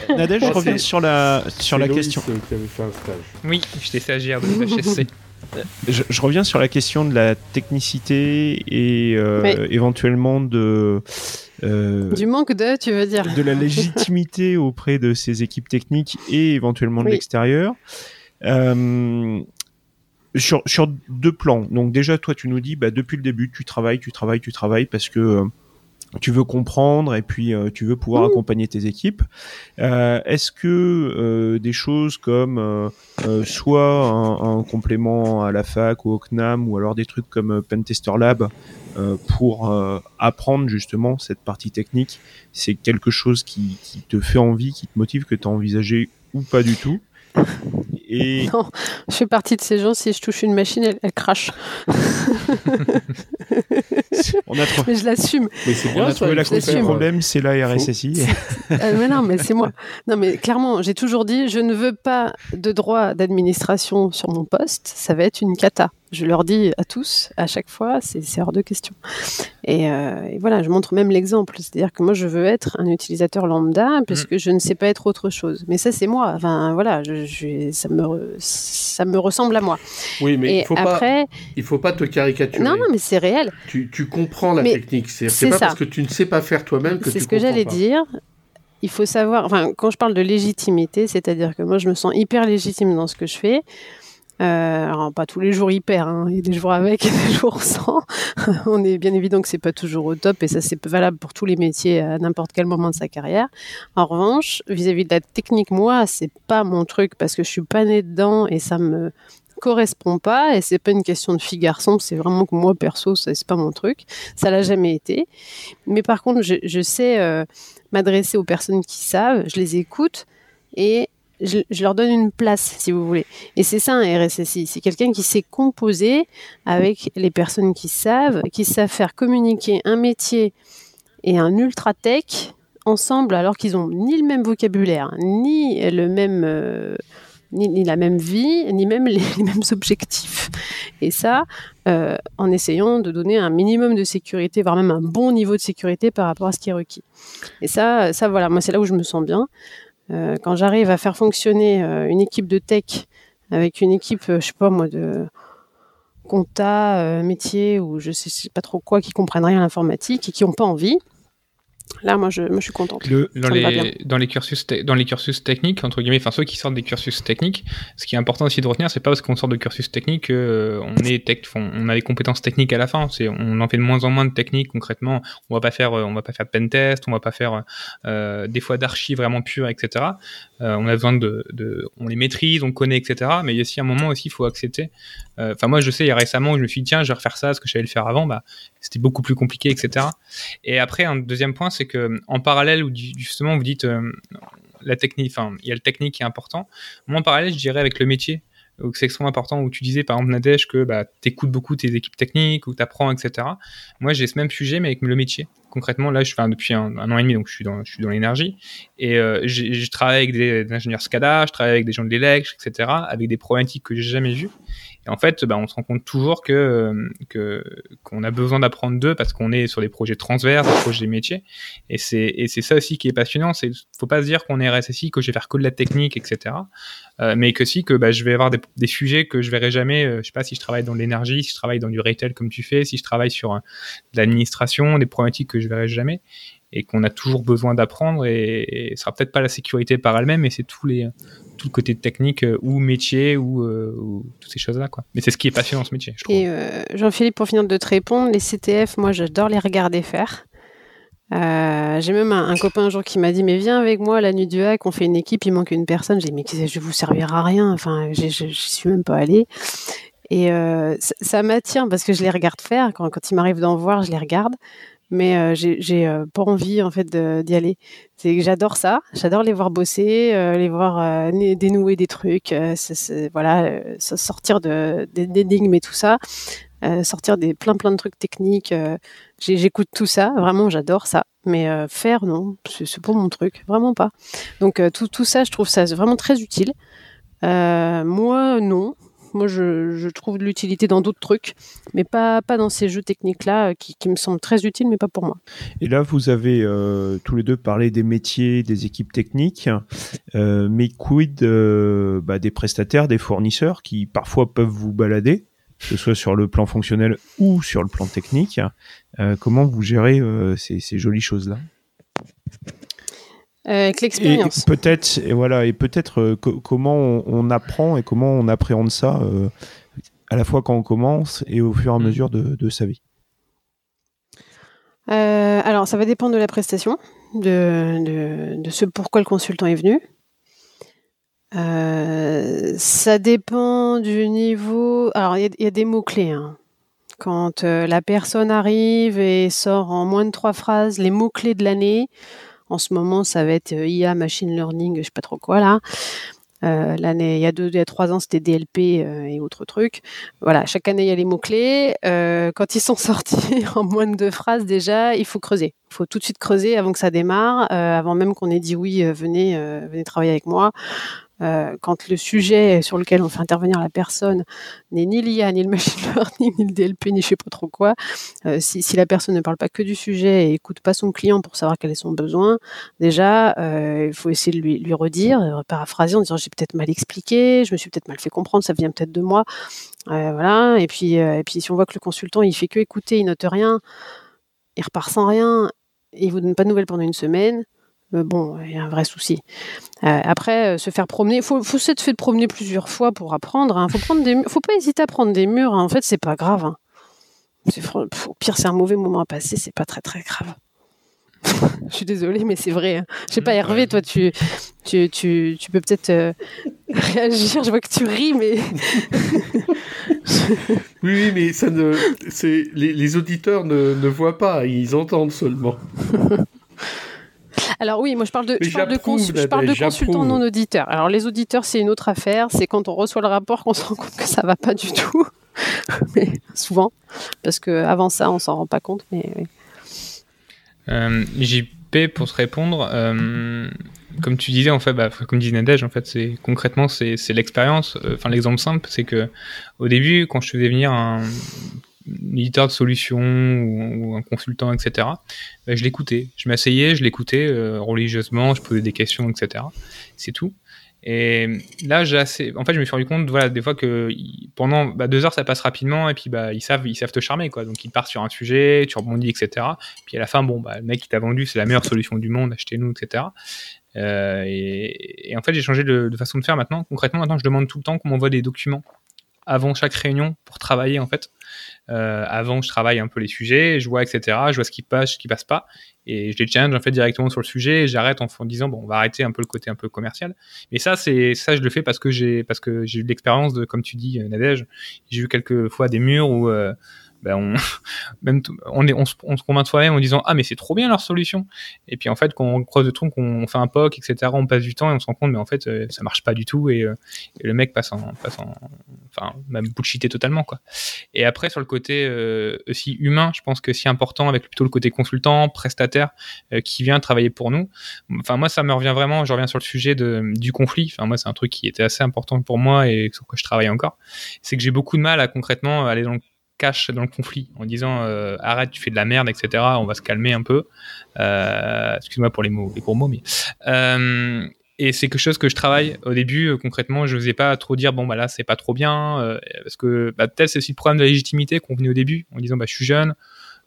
Nadège, je reviens sur la, sur la question. Qui avait fait un stage. Oui, j'étais stagiaire de l'HSC. Je, reviens sur la question de la technicité et euh, éventuellement de euh, du manque de, tu veux dire de la légitimité auprès de ces équipes techniques et éventuellement de l'extérieur. Euh, sur, sur deux plans. Donc déjà, toi, tu nous dis, bah, depuis le début, tu travailles, tu travailles, tu travailles parce que tu veux comprendre et puis euh, tu veux pouvoir accompagner tes équipes. Euh, Est-ce que euh, des choses comme euh, euh, soit un, un, complément à la fac ou au CNAM ou alors des trucs comme Pentester Lab pour apprendre justement cette partie technique, c'est quelque chose qui, qui, te fait envie, qui te motive, que tu as envisagé ou pas du tout? Et... Non, je fais partie de ces gens, si je touche une machine, elle, crache. On a Mais je l'assume. Mais c'est bien, on a trouvé la Le problème, c'est la RSSI. Euh, mais non, mais c'est moi. Non, mais clairement, j'ai toujours dit, je ne veux pas de droit d'administration sur mon poste, ça va être une cata je leur dis à tous, à chaque fois, c'est hors de question. Euh, et, voilà, je montre même l'exemple. C'est-à-dire que moi, je veux être un utilisateur lambda puisque mm. je ne sais pas être autre chose. Mais ça, c'est moi. Enfin, voilà, je, ça, me, ça me ressemble à moi. Oui, mais il faut après, pas, il faut pas te caricaturer. Non, non, mais c'est réel. Tu, tu, comprends la technique. C'est pas parce que tu ne sais pas faire toi-même que tu C'est ce que j'allais dire il faut savoir, enfin, quand je parle de légitimité, c'est-à-dire que moi, je me sens hyper légitime dans ce que je fais. Euh, alors pas tous les jours hyper, hein. il y a des jours avec et des jours sans. On est bien évident que c'est pas toujours au top et ça c'est valable pour tous les métiers à n'importe quel moment de sa carrière. En revanche, vis-à-vis de la technique, moi c'est pas mon truc parce que je suis pas née dedans et ça me correspond pas et c'est pas une question de fille garçon, c'est vraiment que moi perso c'est pas mon truc, ça l'a jamais été. Mais par contre je, sais euh, m'adresser aux personnes qui savent, je les écoute et je, leur donne une place, si vous voulez. Et c'est ça un RSSI. C'est quelqu'un qui sait composer avec les personnes qui savent, qui savent faire communiquer un métier et un ultra tech ensemble, alors qu'ils ont ni le même vocabulaire, ni le même, euh, ni, la même vie, ni même les, mêmes objectifs. Et ça, euh, en essayant de donner un minimum de sécurité, voire même un bon niveau de sécurité par rapport à ce qui est requis. Et ça, ça voilà, moi c'est là où je me sens bien. Euh, quand j'arrive à faire fonctionner euh, une équipe de tech avec une équipe, euh, je sais pas moi, de compta, métier ou je sais, sais pas trop quoi, qui comprennent rien à l'informatique et qui n'ont pas envie, Là, moi je, moi, je suis contente. dans, les, dans, les cursus dans les cursus techniques, entre guillemets, enfin ceux qui sortent des cursus techniques, ce qui est important aussi de retenir, c'est pas parce qu'on sort de cursus technique qu'on on est tech, on, a des compétences techniques à la fin. C'est, on en fait de moins en moins de techniques concrètement. On va pas faire, on va pas faire de pen test, on va pas faire euh, des fois d'archives vraiment pures, etc. Euh, on a besoin de, de, on les maîtrise, on connaît, etc. Mais il y a aussi un moment aussi, il faut accepter. Euh, enfin, moi, je sais, il y a récemment, je me suis dit, tiens, je vais refaire ça, ce que je savais le faire avant, bah, c'était beaucoup plus compliqué, etc. Et après, un deuxième point, c'est que en parallèle, où justement vous dites la technique, enfin, il y a le technique qui est important. Moi, en parallèle, je dirais avec le métier donc c'est extrêmement important où tu disais par exemple Nadège que bah, tu écoutes beaucoup tes équipes techniques ou tu apprends etc. Moi j'ai ce même sujet mais avec le métier. Concrètement là je fais depuis un, an et demi donc je suis dans, dans l'énergie et euh, je travaille avec des, ingénieurs SCADA, je travaille avec des gens de l'électrique etc. avec des problématiques que j'ai jamais vues et en fait, bah, on se rend compte toujours que qu'on a besoin d'apprendre d'eux parce qu'on est sur des projets transverses, des projets métiers. Et c'est ça aussi qui est passionnant. C'est faut pas se dire qu'on est RSSI, que je vais faire que de la technique, etc. Euh, mais que si que bah, je vais avoir des, des, sujets que je verrai jamais. Euh, je sais pas si je travaille dans l'énergie, si je travaille dans du retail comme tu fais, si je travaille sur euh, de l'administration, des problématiques que je verrai jamais et qu'on a toujours besoin d'apprendre et, ce sera peut-être pas la sécurité par elle-même mais c'est tous les tout le côté technique euh, ou métier ou, euh, ou, toutes ces choses là quoi. Mais c'est ce qui est passionnant dans ce métier je trouve. et euh, Jean-Philippe pour finir de te répondre les CTF moi j'adore les regarder faire. J'ai même un, copain un jour qui m'a dit mais viens avec moi la nuit du hack on fait une équipe il manque une personne. J'ai dit mais je vous servir à rien enfin je suis même pas allé et ça, ça m'attire parce que je les regarde faire. Quand, quand il m'arrive d'en voir je les regarde mais euh, j'ai euh, pas envie en fait d'y aller. C'est que j'adore ça, j'adore les voir bosser, euh, les voir dénouer des trucs, voilà, sortir de d'énigmes et tout ça, sortir des plein plein de trucs techniques. J'écoute tout ça, vraiment j'adore ça. Mais faire non, c'est pas mon truc, vraiment pas. Donc tout tout ça, je trouve ça vraiment très utile. moi non, moi, je, trouve de l'utilité dans d'autres trucs, mais pas, pas dans ces jeux techniques-là euh, qui, me semblent très utiles, mais pas pour moi. Et là, vous avez euh, tous les deux parlé des métiers, des équipes techniques, euh, mais quid bah, des prestataires, des fournisseurs qui parfois peuvent vous balader que ce soit sur le plan fonctionnel ou sur le plan technique. comment vous gérez ces, jolies choses-là? Avec l'expérience. Peut-être, et voilà, et peut-être euh, comment on, apprend et comment on appréhende ça euh, à la fois quand on commence et au fur et à mm. mesure de, sa vie. alors, ça va dépendre de la prestation, de, de, ce pourquoi le consultant est venu. ça dépend du niveau. Alors, il y, a des mots-clés. Hein. Quand la personne arrive et sort en moins de trois phrases les mots-clés de l'année, en ce moment, ça va être euh, IA, machine learning, je sais pas trop quoi là. Euh, l'année, il y a deux, il y a trois ans, c'était DLP euh, et autres trucs. Voilà, chaque année, il y a les mots-clés. quand ils sont sortis en moins de deux phrases, déjà, il faut creuser. Il faut tout de suite creuser avant que ça démarre, avant même qu'on ait dit oui, venez, venez travailler avec moi. Euh, quand le sujet sur lequel on fait intervenir la personne n'est ni l'IA, ni le machine learning, ni le DLP, ni je sais pas trop quoi, euh, si, la personne ne parle pas que du sujet et écoute pas son client pour savoir quel est son besoin, déjà, euh, il faut essayer de lui, lui redire, paraphraser en disant j'ai peut-être mal expliqué, je me suis peut-être mal fait comprendre, ça vient peut-être de moi. voilà. Et puis, et puis si on voit que le consultant il fait que écouter, il note rien, il repart sans rien, et il vous donne pas de nouvelles pendant une semaine, bon, il y a un vrai souci. Euh, après, euh, se faire promener, il faut, faut s'être fait promener plusieurs fois pour apprendre. Hein. Faut prendre des, faut pas hésiter à prendre des murs. Hein. En fait, c'est pas grave. Hein. au pire, c'est un mauvais moment à passer. C'est pas très très grave. je suis désolée, mais c'est vrai. Hein. Je sais pas, Hervé, toi, tu, tu, tu, tu peux peut-être réagir. Je vois que tu ris, mais. oui, oui, mais ça ne, les, les auditeurs ne, ne voient pas, ils entendent seulement. Alors oui, moi je parle de, je parle de, je parle de consultants non auditeurs. Alors les auditeurs, c'est une autre affaire. C'est quand on reçoit le rapport qu'on se rend compte que ça va pas du tout. mais souvent, parce que avant ça, on s'en rend pas compte. Mais euh, JP, pour se répondre, euh, comme tu disais, en fait, bah, comme dit Nadège, en fait, c'est concrètement, c'est l'expérience. Euh, enfin, l'exemple simple, c'est que au début, quand je faisais venir un un éditeur de solutions ou, un consultant, etc., bah, je l'écoutais. Je m'asseyais, je l'écoutais euh, religieusement, je posais des questions, etc. C'est tout. Et là, j'ai assez. En fait, je me suis rendu compte, voilà, des fois que pendant bah, deux heures, ça passe rapidement, et puis bah, ils savent, ils savent te charmer, quoi. Donc ils partent sur un sujet, tu rebondis, etc. Puis à la fin, bon, bah, le mec qui t'a vendu, c'est la meilleure solution du monde, achetez-nous, etc. Euh, et, et, en fait, j'ai changé de, de, façon de faire maintenant. Concrètement, maintenant, je demande tout le temps qu'on m'envoie des documents avant chaque réunion pour travailler, en fait. Euh, avant, je travaille un peu les sujets, je vois, etc. Je vois ce qui passe, ce qui passe pas, et je les challenge en fait directement sur le sujet. Et j'arrête en, disant bon, on va arrêter un peu le côté un peu commercial. Mais ça, c'est ça, je le fais parce que j'ai parce que j'ai eu l'expérience de, comme tu dis, euh, Nadège. J'ai eu quelques fois des murs où euh, ben on, même on, est, on, se, on se convainc soi-même en disant ah mais c'est trop bien leur solution. Et puis en fait quand on croise le truc, qu'on fait un POC, etc. On passe du temps et on se rend compte mais en fait euh, ça marche pas du tout et, euh, le mec passe en, passe en, enfin même bullshité totalement quoi. Et après sur le côté euh, aussi humain, je pense que c'est important avec plutôt le côté consultant, prestataire qui vient travailler pour nous. Enfin moi ça me revient vraiment, je reviens sur le sujet de, du conflit. Enfin moi c'est un truc qui était assez important pour moi et sur quoi je travaille encore. C'est que j'ai beaucoup de mal à concrètement aller dans le cache dans le conflit en disant euh, arrête tu fais de la merde etc on va se calmer un peu. Euh, excuse-moi pour les mots les gros mots mais euh, et c'est quelque chose que je travaille au début concrètement je n'osais pas trop dire bon bah là c'est pas trop bien parce que bah, peut-être c'est aussi le problème de légitimité qu'on venait au début en disant bah je suis jeune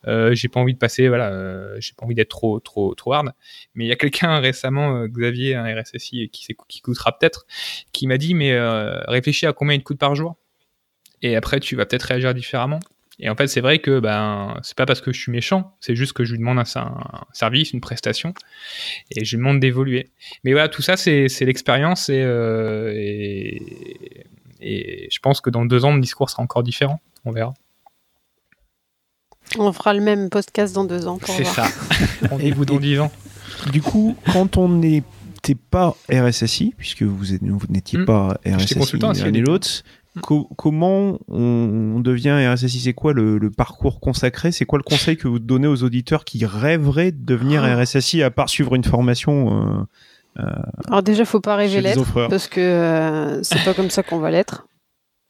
j'ai pas envie de passer voilà j'ai pas envie d'être trop trop hard. Mais il y a quelqu'un récemment Xavier un RSSI qui qui coûtera peut-être qui m'a dit mais réfléchis à combien il te coûte par jour et après tu vas peut-être réagir différemment. Et en fait, c'est vrai que ben c'est pas parce que je suis méchant, c'est juste que je lui demande un, service, une prestation, et je lui demande d'évoluer. Mais voilà, tout ça, c'est l'expérience, euh, et, et, je pense que dans deux ans, mon discours sera encore différent. On verra. On fera le même podcast dans deux ans. C'est ça. Rendez-vous dans dix ans. Du coup, quand on n'était pas RSSI, puisque vous n'étiez hmm. pas RSSI l'un et l'autre, comment on, devient RSSI C'est quoi le, parcours consacré? C'est quoi le conseil que vous donnez aux auditeurs qui rêveraient de devenir ah. RSSI à part suivre une formation euh, euh, Alors déjà, faut pas rêver l'être parce que euh, c'est pas comme ça qu'on va l'être.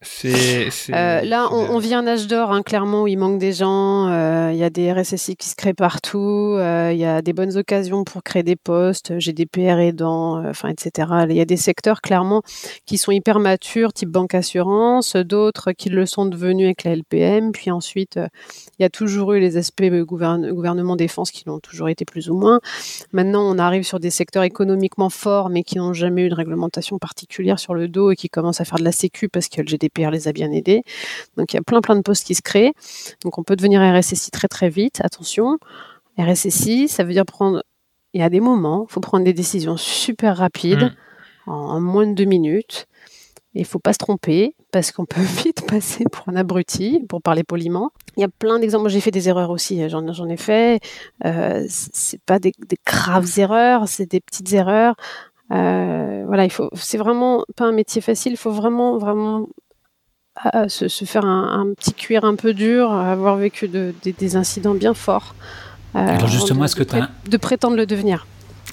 C'est, euh, là, on, vit un âge d'or, hein, clairement, où il manque des gens. Euh, il y a des RSSI qui se créent partout. Euh, il y a des bonnes occasions pour créer des postes, GDPR aidant, enfin, etc. Il y a des secteurs, clairement, qui sont hyper matures, type banque assurance, d'autres qui le sont devenus avec la LPM. Puis ensuite, il y a toujours eu les aspects gouvernement défense qui l'ont toujours été plus ou moins. Maintenant, on arrive sur des secteurs économiquement forts, mais qui n'ont jamais eu de réglementation particulière sur le dos et qui commencent à faire de la sécu parce que le GDPR PR les a bien aidés. Donc il y a plein plein de postes qui se créent. Donc on peut devenir RSSI très très vite. Attention, RSSI, ça veut dire prendre. Il y a des moments, il faut prendre des décisions super rapides, mm. en, moins de deux minutes. Il faut pas se tromper parce qu'on peut vite passer pour un abruti, pour parler poliment. Il y a plein d'exemples. J'ai fait des erreurs aussi. J'en, ai fait. Euh, c'est pas des, graves erreurs, c'est des petites erreurs. Euh, voilà, il faut. C'est vraiment pas un métier facile. Il faut vraiment, vraiment se, faire un, petit cuir un peu dur, avoir vécu des incidents bien forts. Euh, Alors justement, est-ce que tu as... De prétendre le devenir.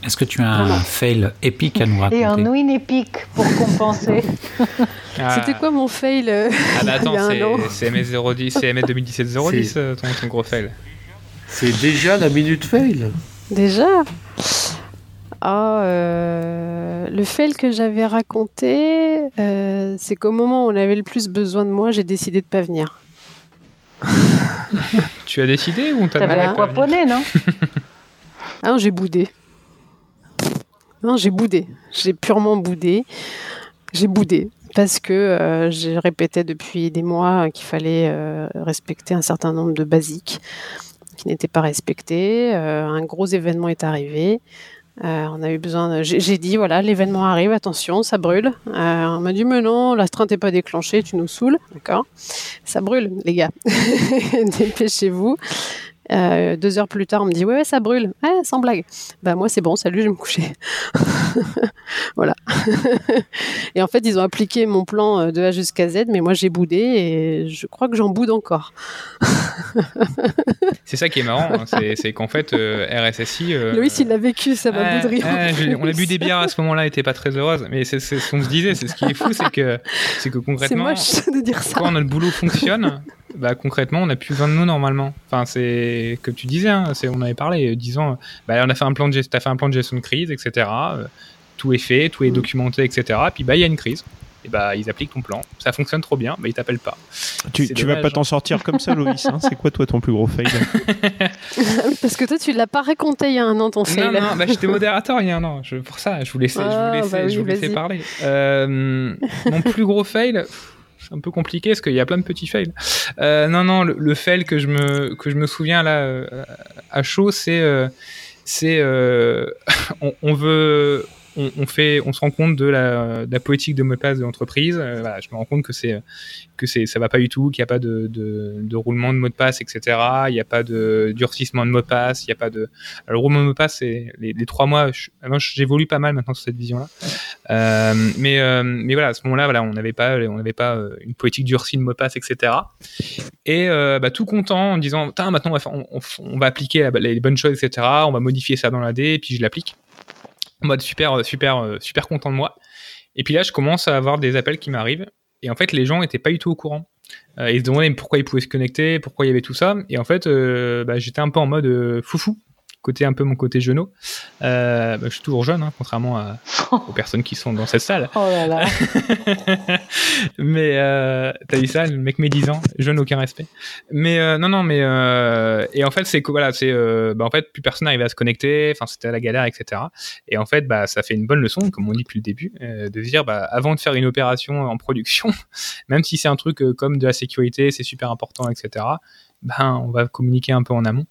Est-ce que tu as un fail épique à nous raconter Et un win épique pour compenser. Ah. C'était quoi mon fail euh, Ah bah attends, c'est MS 010, c'est MS 2017 010 ton, ton gros fail. C'est déjà la minute fail. Déjà? Ah, euh, le fail que j'avais raconté, euh, c'est qu'au moment où on avait le plus besoin de moi, j'ai décidé de pas venir. tu as décidé ou on t'a T'avais aquaponé, non Ah non, j'ai boudé. Non, j'ai boudé. J'ai purement boudé. J'ai boudé parce que euh, j'ai répété depuis des mois qu'il fallait respecter un certain nombre de basiques qui n'étaient pas respectés. un gros événement est arrivé. Euh, on a eu besoin. J'ai dit voilà, l'événement arrive, attention, ça brûle. Euh, on m'a dit mais non, l'astreinte n'est pas déclenchée, tu nous saoules, d'accord Ça brûle, les gars. Dépêchez-vous. Euh, deux heures plus tard, on me dit ouais, ouais ça brûle, ouais, sans blague. Bah moi c'est bon, salut, je vais me coucher. voilà. et en fait, ils ont appliqué mon plan euh, de A jusqu'à Z, mais moi j'ai boudé et je crois que j'en boude encore. c'est ça qui est marrant, hein, c'est qu'en fait euh, RSSI. Louis, il l'a vécu, ça m'a boudé. on a bu des bières à ce moment-là, était pas très heureuse, mais c'est ce qu'on se disait, c'est ce qui est fou, c'est que c'est que concrètement, moche de dire ça. quand notre boulot fonctionne, bah, concrètement, on n'a plus besoin de nous normalement. Enfin, c'est comme tu disais, hein, on avait parlé, euh, disant, bah, on a fait un plan de gestion, as fait un plan de gestion de crise, etc. Euh, tout est fait, tout est mm. documenté, etc. Puis bah, il y a une crise. Et bah, ils appliquent ton plan. Ça fonctionne trop bien, mais ils t'appellent pas. Tu, tu vas pas t'en hein. sortir comme ça, Loïs. Hein c'est quoi, toi, ton plus gros fail Parce que toi, tu l'as pas raconté il y a un an, ton fail. Non, non, bah, j'étais modérateur il y a un an. Je, pour ça, je vous laissais, je vous ah, laissais, bah je vous laissais parler. Euh, mon plus gros fail c'est un peu compliqué parce qu'il y a plein de petits fails. Euh, non, non, le, fail que je me que je me souviens là euh, à chaud, c'est euh, c'est on, veut on, fait, on se rend compte de la, de politique de mot de passe de l'entreprise. Euh, je me rends compte que c'est que c'est ça va pas du tout, qu'il n'y a pas de, roulement de mot de passe, etc. Il n'y a pas de durcissement de mot de passe, il n'y a pas de. Alors, le roulement de mot de passe, c'est les, trois mois. J'évolue pas mal maintenant sur cette vision-là. Euh, mais euh, mais voilà, à ce moment-là, voilà, on n'avait pas on n'avait pas une politique durcie de mot de passe, etc. Et bah, tout content en disant, maintenant on va, on, on, va appliquer les bonnes choses, etc. On va modifier ça dans la D et puis je l'applique en mode super, super, super content de moi. Et puis là, je commence à avoir des appels qui m'arrivent. Et en fait, les gens n'étaient pas du tout au courant. Euh, ils se demandaient pourquoi ils pouvaient se connecter, pourquoi il y avait tout ça? Et en fait, euh, bah, j'étais un peu en mode euh, foufou côté un peu mon côté. Euh, bah, je suis toujours jeune, hein, contrairement à, aux personnes qui sont dans cette salle. Oh là là. mais euh, t'as dit ça, le mec met 10 ans, jeune aucun respect. Mais euh, non non mais euh, et en fait c'est que voilà c'est bah, en fait plus personne n'arrivait à se connecter, enfin c'était à la galère etc. Et en fait bah ça fait une bonne leçon comme on dit depuis le début de dire bah avant de faire une opération en production, même si c'est un truc comme de la sécurité c'est super important etc ben, on va communiquer un peu en amont.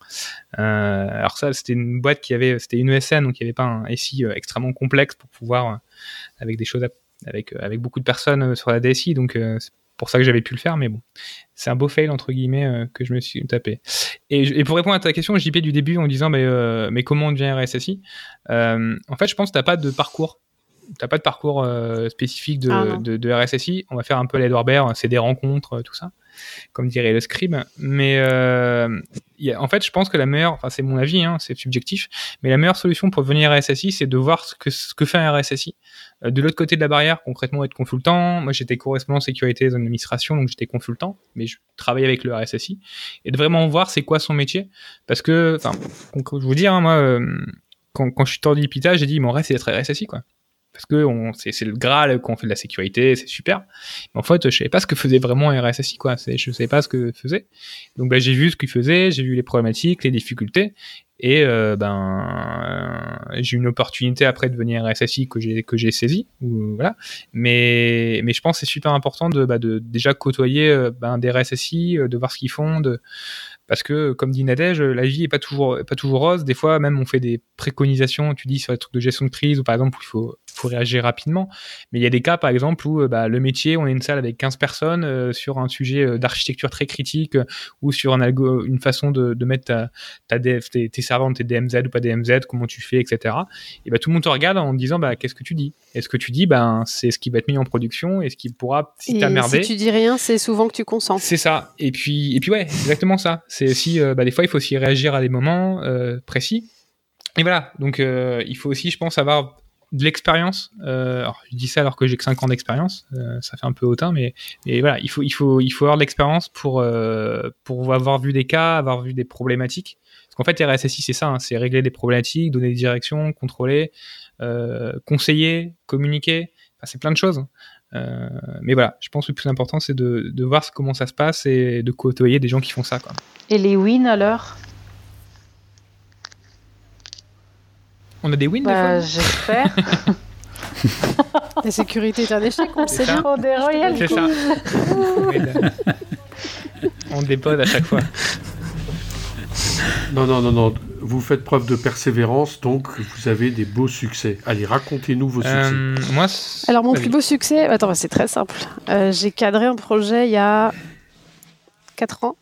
Euh, alors ça, c'était une boîte qui avait, c'était une ESN, donc il n'y avait pas un SI euh, extrêmement complexe pour pouvoir, euh, avec des choses, avec, avec beaucoup de personnes sur la DSI, donc c'est pour ça que j'avais pu le faire, mais bon, c'est un beau fail entre guillemets que je me suis tapé. Et, pour répondre à ta question, JP du début en disant mais, mais comment on devient RSSI En fait, je pense que t'as pas de parcours t'as pas de parcours spécifique de, ah de, de, RSSI. On va faire un peu l'Edward Baird, c'est des rencontres, tout ça comme dirait le scribe. Mais euh, en fait, je pense que la meilleure, enfin c'est mon avis, hein, c'est subjectif, mais la meilleure solution pour devenir RSSI, c'est de voir ce que, ce que fait un RSSI. Euh, de l'autre côté de la barrière, concrètement, être consultant. Moi, j'étais correspondant sécurité et administration, donc j'étais consultant, mais je travaillais avec le RSSI. Et de vraiment voir c'est quoi son métier. Parce que, enfin, je vous dire, hein, moi, euh, quand, quand je suis tordu l'hôpital, j'ai dit, mon rêve, c'est d'être RSSI, quoi parce que c'est le Graal quand on fait de la sécurité, c'est super. Mais en fait, je savais pas ce que faisait vraiment RSSI, quoi. Je savais pas ce que faisait. Donc, bah, j'ai vu ce qu'il faisait, j'ai vu les problématiques, les difficultés, et euh, ben, euh, j'ai eu une opportunité après de devenir RSSI que j'ai que j'ai saisi. Voilà. Mais je pense que c'est super important de, bah, déjà côtoyer euh, ben, des RSSI, de voir ce qu'ils font, parce que comme dit Nadège, la vie est pas toujours pas rose. Des fois, même on fait des préconisations, tu dis sur les trucs de gestion de crise ou par exemple où il faut faut réagir rapidement. Mais il y a des cas, par exemple, où euh, bah, le métier, on est une salle avec 15 personnes euh, sur un sujet euh, d'architecture très critique ou sur un algo, une façon de, de mettre ta, ta DF, tes, tes servantes, tes DMZ ou pas DMZ, comment tu fais, etc. Et bah, tout le monde te regarde en disant bah, qu'est-ce que tu dis? Et ce que tu dis, ben c'est ce qui va être mis en production et ce qui pourra, si t'as merdé. Si tu dis rien, c'est souvent que tu consens. C'est ça. Et puis, et puis ouais, exactement ça. C'est aussi, bah, des fois, il faut aussi réagir à des moments précis. Et voilà, donc il faut aussi, je pense, avoir de l'expérience. Euh, je dis ça alors que j'ai que 5 ans d'expérience, euh, ça fait un peu hautain, mais, mais voilà, il faut, il faut, il faut avoir de l'expérience pour, euh, pour avoir vu des cas, avoir vu des problématiques. Parce qu'en fait, RSSI, c'est ça, hein, c'est régler des problématiques, donner des directions, contrôler, conseiller, communiquer, c'est plein de choses. Euh, mais voilà, je pense que le plus important, c'est de, de voir comment ça se passe et de côtoyer des gens qui font ça. Et les wins alors? On a des wins bah, J'espère. La sécurité est un échec, on sait bien. On est royal C'est ça. on dépose à chaque fois. Non, non, non, non. Vous faites preuve de persévérance, donc vous avez des beaux succès. Allez, racontez-nous vos succès. Euh, moi, Alors, mon plus beau succès, attends, c'est très simple. Euh, j'ai cadré un projet il y a 4 ans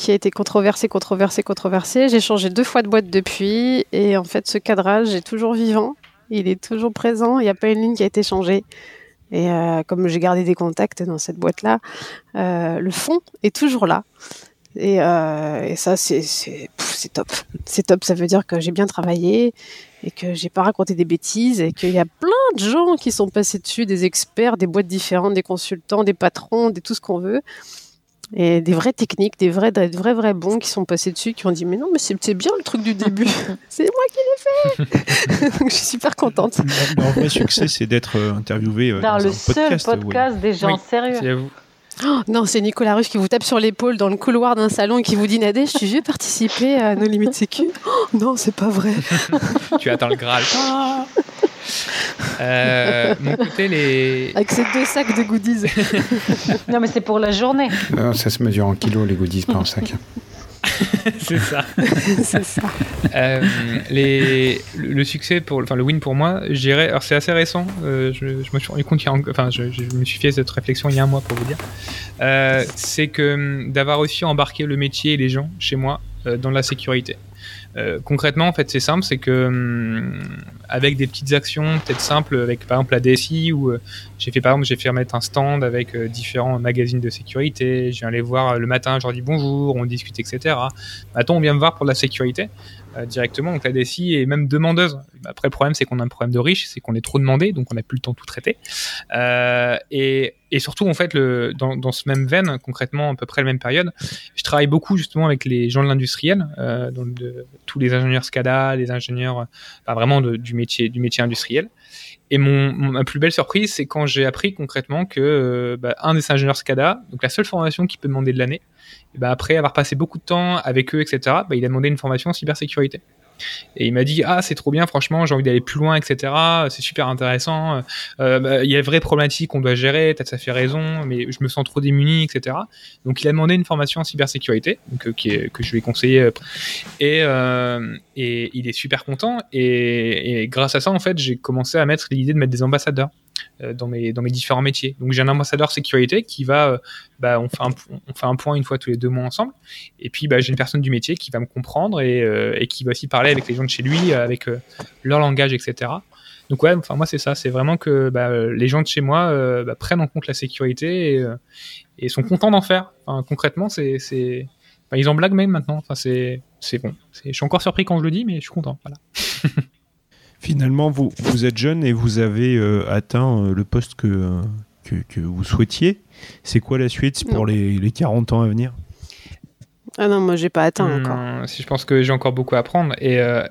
qui a été controversé, controversé, controversé. J'ai changé deux fois de boîte depuis et en fait ce cadrage est toujours vivant, il est toujours présent, il n'y a pas une ligne qui a été changée. Et euh, comme j'ai gardé des contacts dans cette boîte-là, euh, le fond est toujours là. Et, euh, ça, c'est top. C'est top, ça veut dire que j'ai bien travaillé et que j'ai pas raconté des bêtises et qu'il y a plein de gens qui sont passés dessus, des experts, des boîtes différentes, des consultants, des patrons, des tout ce qu'on veut et des vraies techniques, des vrais, des vrais, vrais bons qui sont passés dessus, qui ont dit mais non, mais c'est bien le truc du début, c'est moi qui l'ai fait. Donc je suis super contente. Leur vrai succès, c'est d'être euh, interviewé euh, dans, le un seul podcast, des gens sérieux. Oh, non, c'est Nicolas Russe qui vous tape sur l'épaule dans le couloir d'un salon et qui vous dit Nadège, tu veux participer à nos limites sécu? Oh, Non, c'est pas vrai. tu attends le Graal. Euh, mon côté, les. Avec ces deux sacs de goodies. non, mais c'est pour la journée. Non, ça se mesure en kilos, les goodies, pas en sacs. c'est ça. c'est ça. Euh, les, le succès, pour, enfin le win pour moi, je dirais. Alors c'est assez récent. euh, je, je me suis rendu compte, enfin je, je me suis fait cette réflexion il y a un mois pour vous dire. Euh, c'est que hum, d'avoir réussi à embarquer le métier et les gens chez moi dans la sécurité. Euh, concrètement, en fait, c'est simple, c'est que hum, avec des petites actions, peut-être simples, avec par exemple la DSI, où euh, j'ai fait par exemple, j'ai fait remettre un stand avec euh, différents magazines de sécurité. Je viens les voir le matin, je leur dis bonjour, on discute, etc. Maintenant, on vient me voir pour la sécurité directement. Donc la DSI est même demandeuse. Après, le problème, c'est qu'on a un problème de riche, c'est qu'on est trop demandé, donc on n'a plus le temps de tout traiter. Euh, et, et surtout, en fait, le, dans, dans ce même veine, concrètement, à peu près la même période, je travaille beaucoup justement avec les gens de l'industriel, euh, donc tous les ingénieurs SCADA, les ingénieurs, euh, enfin, vraiment de- du métier du métier industriel. Et mon, ma plus belle surprise, c'est quand j'ai appris concrètement que euh, bah, un des ingénieurs SCADA, donc la seule formation qu'il peut demander de l'année, bah, après avoir passé beaucoup de temps avec eux, etc., bah, il a demandé une formation en cybersécurité. Et il m'a dit ah c'est trop bien franchement j'ai envie d'aller plus loin etc c'est super intéressant Euh, bah, il y a une vraie problématique qu'on doit gérer peut-être ça fait raison mais je me sens trop démuni etc donc il a demandé une formation en cybersécurité euh, que je lui ai conseillé euh, et, euh, et il est super content et, et grâce à ça en fait j'ai commencé à mettre l'idée de mettre des ambassadeurs. euh, dans mes dans mes différents métiers. Donc j'ai un ambassadeur sécurité qui va euh, bah, on fait un on fait un point une fois tous les deux mois ensemble. Et puis bah, j'ai une personne du métier qui va me comprendre et, euh, qui va aussi parler avec les gens de chez lui euh, avec euh, leur langage etc donc ouais enfin moi c'est ça. C'est vraiment que bah, euh, les gens de chez moi euh, bah, prennent en compte la sécurité et, euh, sont contents d'en faire. Concrètement c'est c'est ils en blaguent même maintenant. Enfin c'est c'est bon. Je suis encore surpris quand je le dis mais je suis content. Voilà Finalement, vous, vous êtes jeune et vous avez euh, atteint euh, le poste que, euh, que, que vous souhaitiez. C'est quoi la suite pour les, les 40 ans à venir? Ah non, moi j'ai pas atteint encore. Non, si je pense que j'ai encore beaucoup à apprendre. Et euh,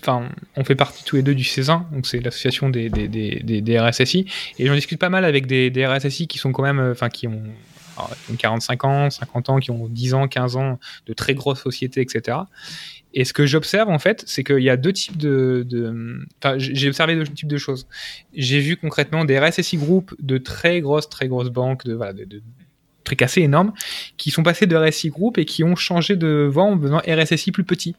enfin, on fait partie tous les deux du CESIN, donc c'est l'association des, des, des, des, des RSSI. Et j'en discute pas mal avec des, des RSSI qui sont quand même, enfin, qui ont, alors, qui ont 45 ans, 50 ans, qui ont 10 ans, 15 ans, de très grosses sociétés, etc. Et ce que j'observe en fait, c'est qu'il y a deux types de, enfin, j'ai observé deux types de choses. J'ai vu concrètement des RSSI groupes de très grosses, très grosses banques, de, voilà, de, de trucs assez énormes, qui sont passés de RSI groupe et qui ont changé de voie en devenant RSSI plus petit.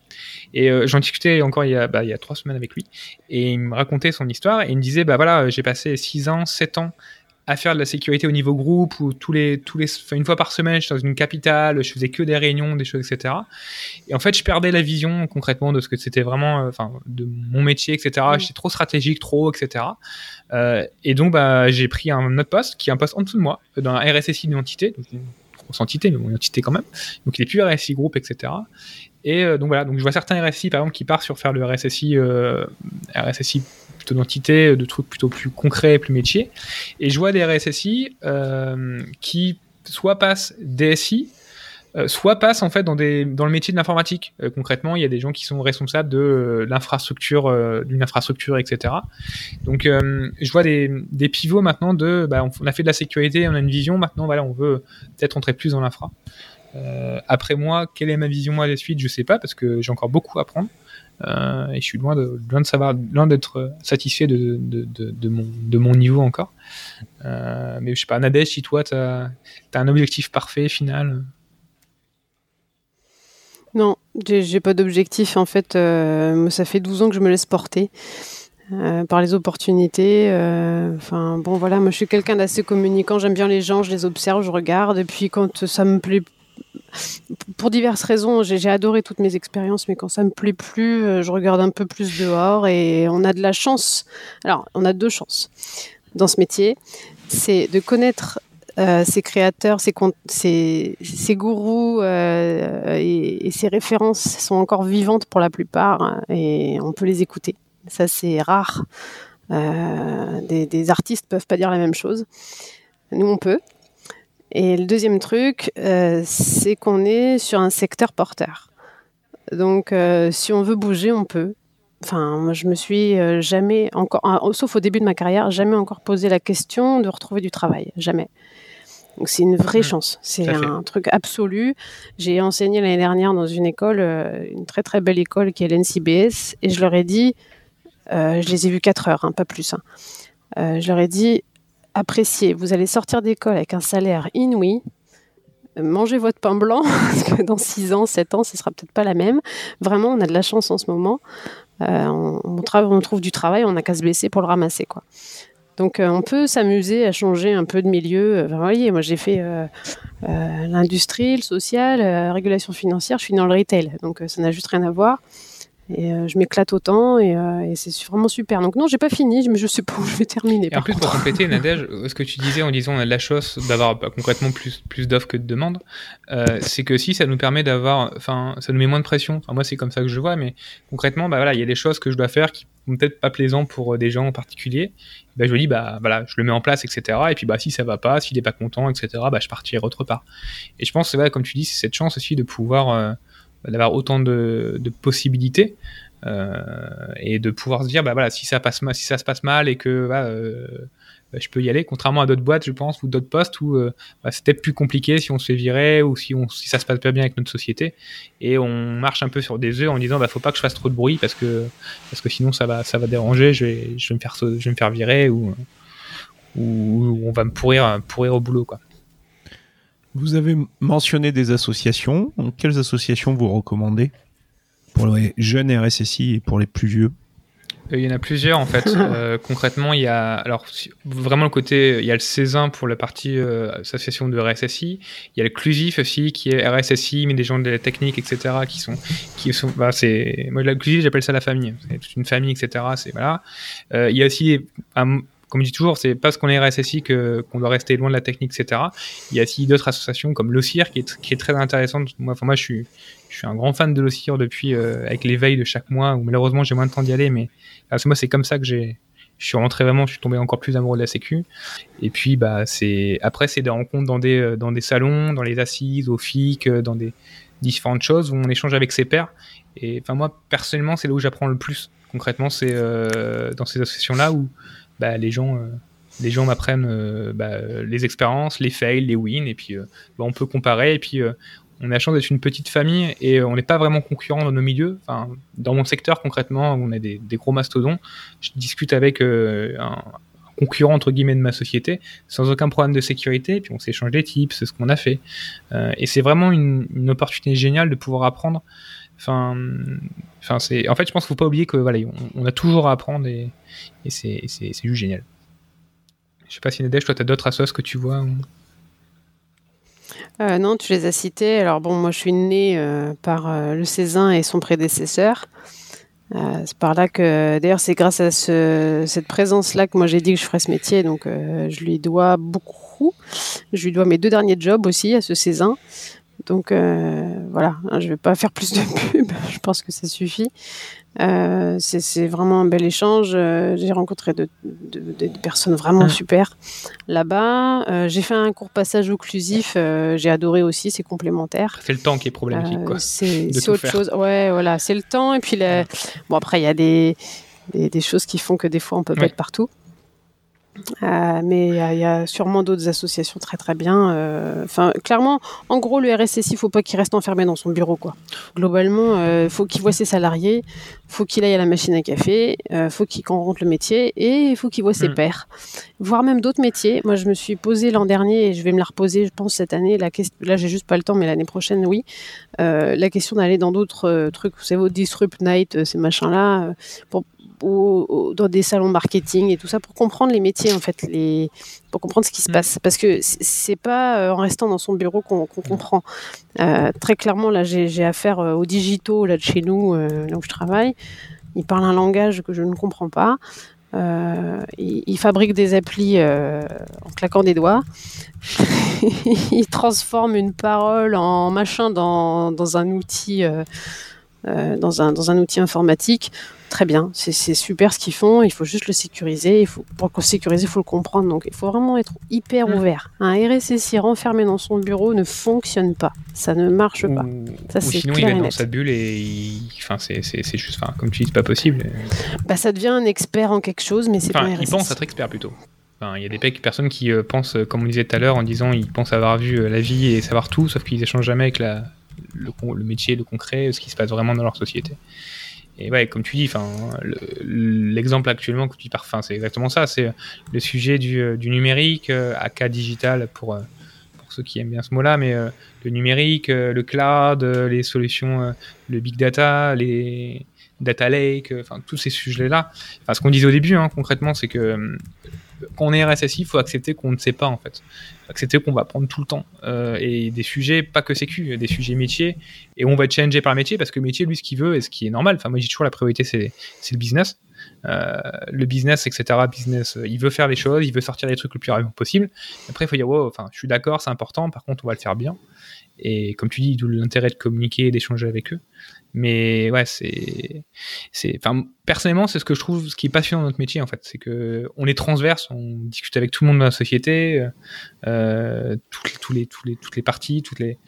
Et euh, j'en discutais encore il y, a, bah, il y a trois semaines avec lui, et il me racontait son histoire, et il me disait, bah voilà, j'ai passé 6 ans, 7 ans à faire de la sécurité au niveau groupe, où tous les, tous les, enfin, une fois par semaine, j'étais dans une capitale, je faisais que des réunions, des choses, etc. Et en fait, je perdais la vision concrètement de ce que c'était vraiment, euh, enfin, de mon métier, etc. Mm. J'étais trop stratégique, trop, etc. Euh, et donc, bah, j'ai pris un autre poste, qui est un poste en dessous de moi, dans un RSSI d'une entité, donc une grosse entité, mais bon, une entité quand même. Donc, il est plus RSI groupe, etc. Et euh, donc voilà, donc je vois certains RSI par exemple qui partent sur faire le RSSI, RSSI plutôt d'entité, de trucs plutôt plus concrets, plus métiers. Et je vois des RSSI euh, qui soit passent DSI, euh, soit passent en fait dans, le métier de l'informatique. Euh, concrètement, il y a des gens qui sont responsables de euh, l'infrastructure, euh, d'une infrastructure, etc. Donc, euh, je vois des, pivots maintenant de, bah, on, a fait de la sécurité, on a une vision, maintenant, voilà, on veut peut-être entrer plus dans l'infra. Euh, après moi, quelle est ma vision moi des suites, je sais pas parce que j'ai encore beaucoup à apprendre euh, et je suis loin de savoir, loin d'être satisfait de, mon niveau encore. Euh, mais je sais pas, Nadège, si toi t'as as un objectif parfait final. Non, j'ai pas d'objectif. En fait, euh, ça fait 12 ans que je me laisse porter euh, par les opportunités. bon, voilà, moi, je suis quelqu'un d'assez communicant. J'aime bien les gens, je les observe, je regarde. Et puis, quand ça me plaît, pour diverses raisons, j'ai adoré toutes mes expériences, mais quand ça me plaît plus, euh, je regarde un peu plus dehors. Et on a de la chance. Alors, on a deux chances dans ce métier. C'est de connaître euh, ces créateurs, ces gourous euh, et, et ces références sont encore vivantes pour la plupart hein, et on peut les écouter. Ça, c'est rare. Euh, des, des artistes peuvent pas dire la même chose. Nous, on peut. Et le deuxième truc, euh, c'est qu'on est sur un secteur porteur. Donc, euh, si on veut bouger, on peut. Enfin, moi, je me suis euh, jamais encore, ah, sauf au début de ma carrière, jamais encore posé la question de retrouver du travail. Jamais. Donc, c'est une vraie Mmh, chance. C'est fait. un truc absolu. J'ai enseigné l'année dernière dans une école, une très très belle école qui est l'NCBS, et je leur ai dit, euh, je les ai vus 4 heures, hein, pas plus. hein. Euh, je leur ai dit, appréciez, vous allez sortir d'école avec un salaire inouï, mangez votre pain blanc, parce que dans 6 ans, 7 ans, ce sera peut-être pas la même. Vraiment, on a de la chance en ce moment. on, on, trouve du travail, on n'a qu'à se baisser pour le ramasser. Quoi. Donc on peut s'amuser à changer un peu de milieu. vous voyez, moi j'ai fait l'industrie, le social, la régulation financière, je suis dans le retail, donc ça n'a juste rien à voir. Et euh, je m'éclate autant euh, et, c'est vraiment super. Donc non, j'ai pas fini, mais je sais pas où je vais terminer. Et en plus, pour compléter, Nadège, euh, ce que tu disais en disant on a de la chance d'avoir bah, concrètement plus, plus d'offres que de demandes, c'est que si ça nous permet d'avoir, enfin, ça nous met moins de pression. Enfin, moi, c'est comme ça que je vois, mais concrètement, bah voilà, il y a des choses que je dois faire qui sont peut-être pas plaisantes pour des gens en particulier. Bah, je me dis, bah voilà, je le mets en place, etc. Et puis, bah si ça va pas, s'il est pas content, etc. Bah, je partirai autre part. Et je pense, c'est vrai, comme tu dis, c'est cette chance aussi de pouvoir d'avoir autant de, possibilités euh, et de pouvoir se dire bah voilà si ça passe si ça se passe mal et que euh, bah, je peux y aller contrairement à d'autres boîtes je pense ou d'autres postes où euh, bah, c'est plus compliqué si on se fait virer ou si on si ça se passe pas bien avec notre société. Et on marche un peu sur des œufs en disant bah faut pas que je fasse trop de bruit parce que parce que sinon ça va ça va déranger je vais je vais me faire je vais me faire virer ou ou on va me pourrir pourrir au boulot quoi vous avez mentionné des associations. Quelles associations vous recommandez pour les jeunes RSSI et pour les plus vieux? Euh, il y en a plusieurs en fait. Euh, concrètement, il y a alors vraiment le côté, il y a le Césin pour la partie euh, association de RSSI. Il y a le Clusif aussi qui est RSSI mais des gens de la technique etc. qui sont qui sont bah, c'est moi le Clusif j'appelle ça la famille. C'est toute une famille etc. C'est voilà. il y a aussi un, comme je dis toujours, c'est parce qu'on est RSSI que, qu'on doit rester loin de la technique, etc. Il y a aussi d'autres associations comme l'OCIR qui est, qui est très intéressante. Moi, enfin, moi je, suis, je suis un grand fan de l'OCIR depuis, euh, avec l'éveil de chaque mois, où malheureusement j'ai moins de temps d'y aller, mais parce moi c'est comme ça que j'ai, je suis rentré vraiment, je suis tombé encore plus amoureux de la Sécu. Et puis, bah, c'est après, c'est des rencontres dans des, euh, dans des salons, dans les assises, au FIC, euh, dans des différentes choses où on échange avec ses pairs. Et enfin, moi, personnellement, c'est là où j'apprends le plus. Concrètement, c'est dans ces associations-là où bah, les gens, euh, les gens m'apprennent euh, bah, les expériences, les fails, les wins, et puis euh, bah, on peut comparer, et puis on a la chance d'être une petite famille et on n'est pas vraiment concurrent dans nos milieux. Enfin, dans mon secteur, concrètement, on a des, gros mastodons. Je discute avec un, concurrent entre guillemets de ma société sans aucun problème de sécurité. puis on s'échange des tips, c'est ce qu'on a fait. et c'est vraiment une, une, opportunité géniale de pouvoir apprendre. Enfin, c'est. En fait, je pense qu'il faut pas oublier que voilà, on, a toujours à apprendre et, c'est juste génial. Je sais pas si Nadège, toi, tu as d'autres assos que tu vois euh, non, tu les as cités. Alors bon, moi je suis née euh, par euh, le Cézanne et son prédécesseur. c'est par là que, d'ailleurs, c'est grâce à cette présence-là que moi j'ai dit que je ferais ce métier. Donc je lui dois beaucoup. Je lui dois mes deux derniers jobs aussi à ce Cézanne. Donc voilà, hein, je ne vais pas faire plus de pub, je pense que ça suffit. Euh, c'est vraiment un bel échange. Euh, j'ai rencontré de, des personnes vraiment super là-bas. Euh, j'ai fait un court passage occlusif. j'ai adoré aussi. C'est complémentaire. C'est le temps qui est problématique. c'est autre chose. Ouais, voilà. C'est le temps. Et puis, bon, après, il y a des, des, choses qui font que des fois, on peut pas être partout. Euh, mais il y, a sûrement d'autres associations très très bien. Euh, enfin, clairement, en gros, le RSSI, il faut pas qu'il reste enfermé dans son bureau, quoi. Globalement, il euh, faut qu'il voit ses salariés, faut qu'il aille à la machine à café, faut qu'il rentre le métier et il faut qu'il voit ses mm. pairs, voire même d'autres métiers. Moi, je me suis posé l'an dernier et je vais me la reposer, je pense cette année. La question, là, j'ai juste pas le temps, mais l'année prochaine, oui. la question d'aller dans d'autres trucs, vous savez, au Disrupt Night, ces machins-là, pour ou, dans des salons marketing et tout ça pour comprendre les métiers en fait, les, pour comprendre ce qui se mm. passe. Parce que c'est pas euh, en restant dans son bureau qu'on comprend. Euh, très clairement, là, j'ai affaire euh, aux digitaux là de chez nous, là où je travaille. Ils parlent un langage que je ne comprends pas. ils, fabriquent des applis en claquant des doigts. ils transforment une parole en machin dans, dans un outil. Dans, un, dans un outil informatique très bien, c'est super ce qu'ils font, il faut juste le sécuriser, il faut, pour le sécuriser, il faut le comprendre, donc il faut vraiment être hyper mm. ouvert. Un RSSI renfermé dans son bureau ne fonctionne pas, ça ne marche pas. Ça, ou sinon il va dans sa bulle et enfin, c'est juste, enfin, comme tu dis, pas possible. Bah, ça devient un expert en quelque chose, mais c'est pas un RSSI. Il pense être expert plutôt. il y a des personnes qui euh, pensent, euh, comme on disait tout à l'heure, en disant ils pensent avoir vu euh, la vie et savoir tout, sauf qu'ils échangent jamais avec la, le, métier, le concret, ce qui se passe vraiment dans leur société. Et ouais, comme tu dis, l'exemple actuellement que tu parfum, c'est exactement ça. C'est le sujet du, du numérique, euh, AK digital pour, euh, pour ceux qui aiment bien ce mot-là, mais le numérique, le cloud, les solutions, le big data, les data lake, enfin tous ces sujets-là. Ce qu'on disait au début, hein, concrètement, c'est que quand on est RSSI, il faut accepter qu'on ne sait pas en fait. Accepter qu'on va prendre tout le temps. Euh, et des sujets, pas que sécu, des sujets métiers. Et on va être par métier parce que métier, lui, ce qu'il veut et ce qui est normal. Enfin, moi, j'ai toujours la priorité, c'est le business. Euh, le business, etc. Business, il veut faire les choses, il veut sortir les trucs le plus rapidement possible. Après, il faut dire, wow, enfin, je suis d'accord, c'est important. Par contre, on va le faire bien. Et comme tu dis, d'où l'intérêt de communiquer d'échanger avec eux. Mais ouais, c'est, c'est, enfin, personnellement, c'est ce que je trouve, ce qui est passionnant dans notre métier en fait, c'est que on est transverse, on discute avec tout le monde dans la société, euh, toutes, les, tous les, tous les, toutes les parties, toutes les,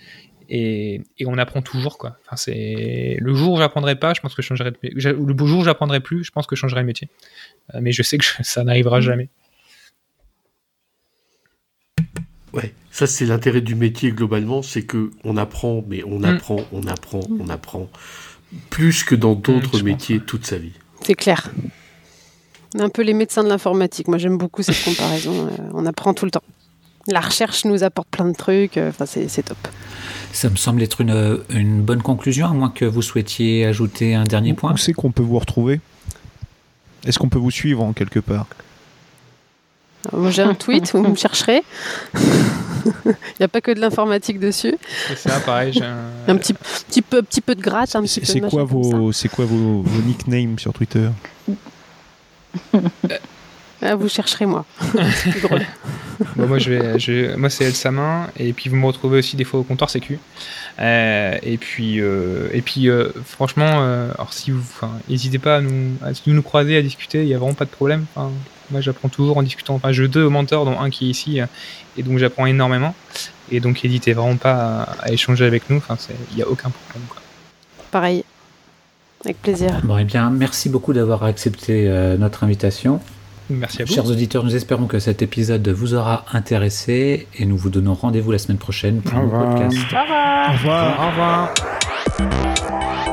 et, et on apprend toujours quoi. Enfin, c'est le jour où j'apprendrai pas, je pense que je changerai. De... Le jour où j'apprendrai plus, je pense que je changerai de métier. Euh, mais je sais que ça n'arrivera jamais. Ouais, ça c'est l'intérêt du métier globalement, c'est que on apprend, mais on mm. apprend, on apprend, on apprend plus que dans d'autres mm, métiers toute sa vie. C'est clair. On est un peu les médecins de l'informatique. Moi j'aime beaucoup cette comparaison. Euh, on apprend tout le temps. La recherche nous apporte plein de trucs. Euh, enfin, c'est top. Ça me semble être une, une, bonne conclusion, à moins que vous souhaitiez ajouter un dernier point. Où c'est qu'on peut vous retrouver? Est-ce qu'on peut vous suivre en quelque part? J'ai un tweet, vous me chercherez. Il n'y a pas que de l'informatique dessus. C'est ça, pareil. J'ai un... un, petit, petit, peu, petit peu de gratte, un petit peu C'est quoi, vos, c'est quoi vos, vos nicknames sur Twitter? Ah, Vous chercherez moi. c'est drôle. bon, moi, je vais, je, moi, c'est El Samin. Et puis, vous me retrouvez aussi des fois au comptoir sécu. Euh, et puis, euh, et puis euh, franchement, euh, alors si vous, n'hésitez pas à nous, à nous croiser, à discuter. Il n'y a vraiment pas de problème. Moi, j'apprends toujours en discutant. Enfin, j'ai deux mentors, dont un qui est ici, euh, et donc j'apprends énormément. Et donc, n'hésitez vraiment pas à, échanger avec nous. Enfin, il n'y a aucun problème. Pareil. Avec plaisir. Bon, eh bien, merci beaucoup d'avoir accepté euh, notre invitation. Merci à vous. Chers auditeurs, nous espérons que cet épisode vous aura intéressé et nous vous donnons rendez-vous la semaine prochaine pour un podcast. Au revoir. Au revoir. Au revoir.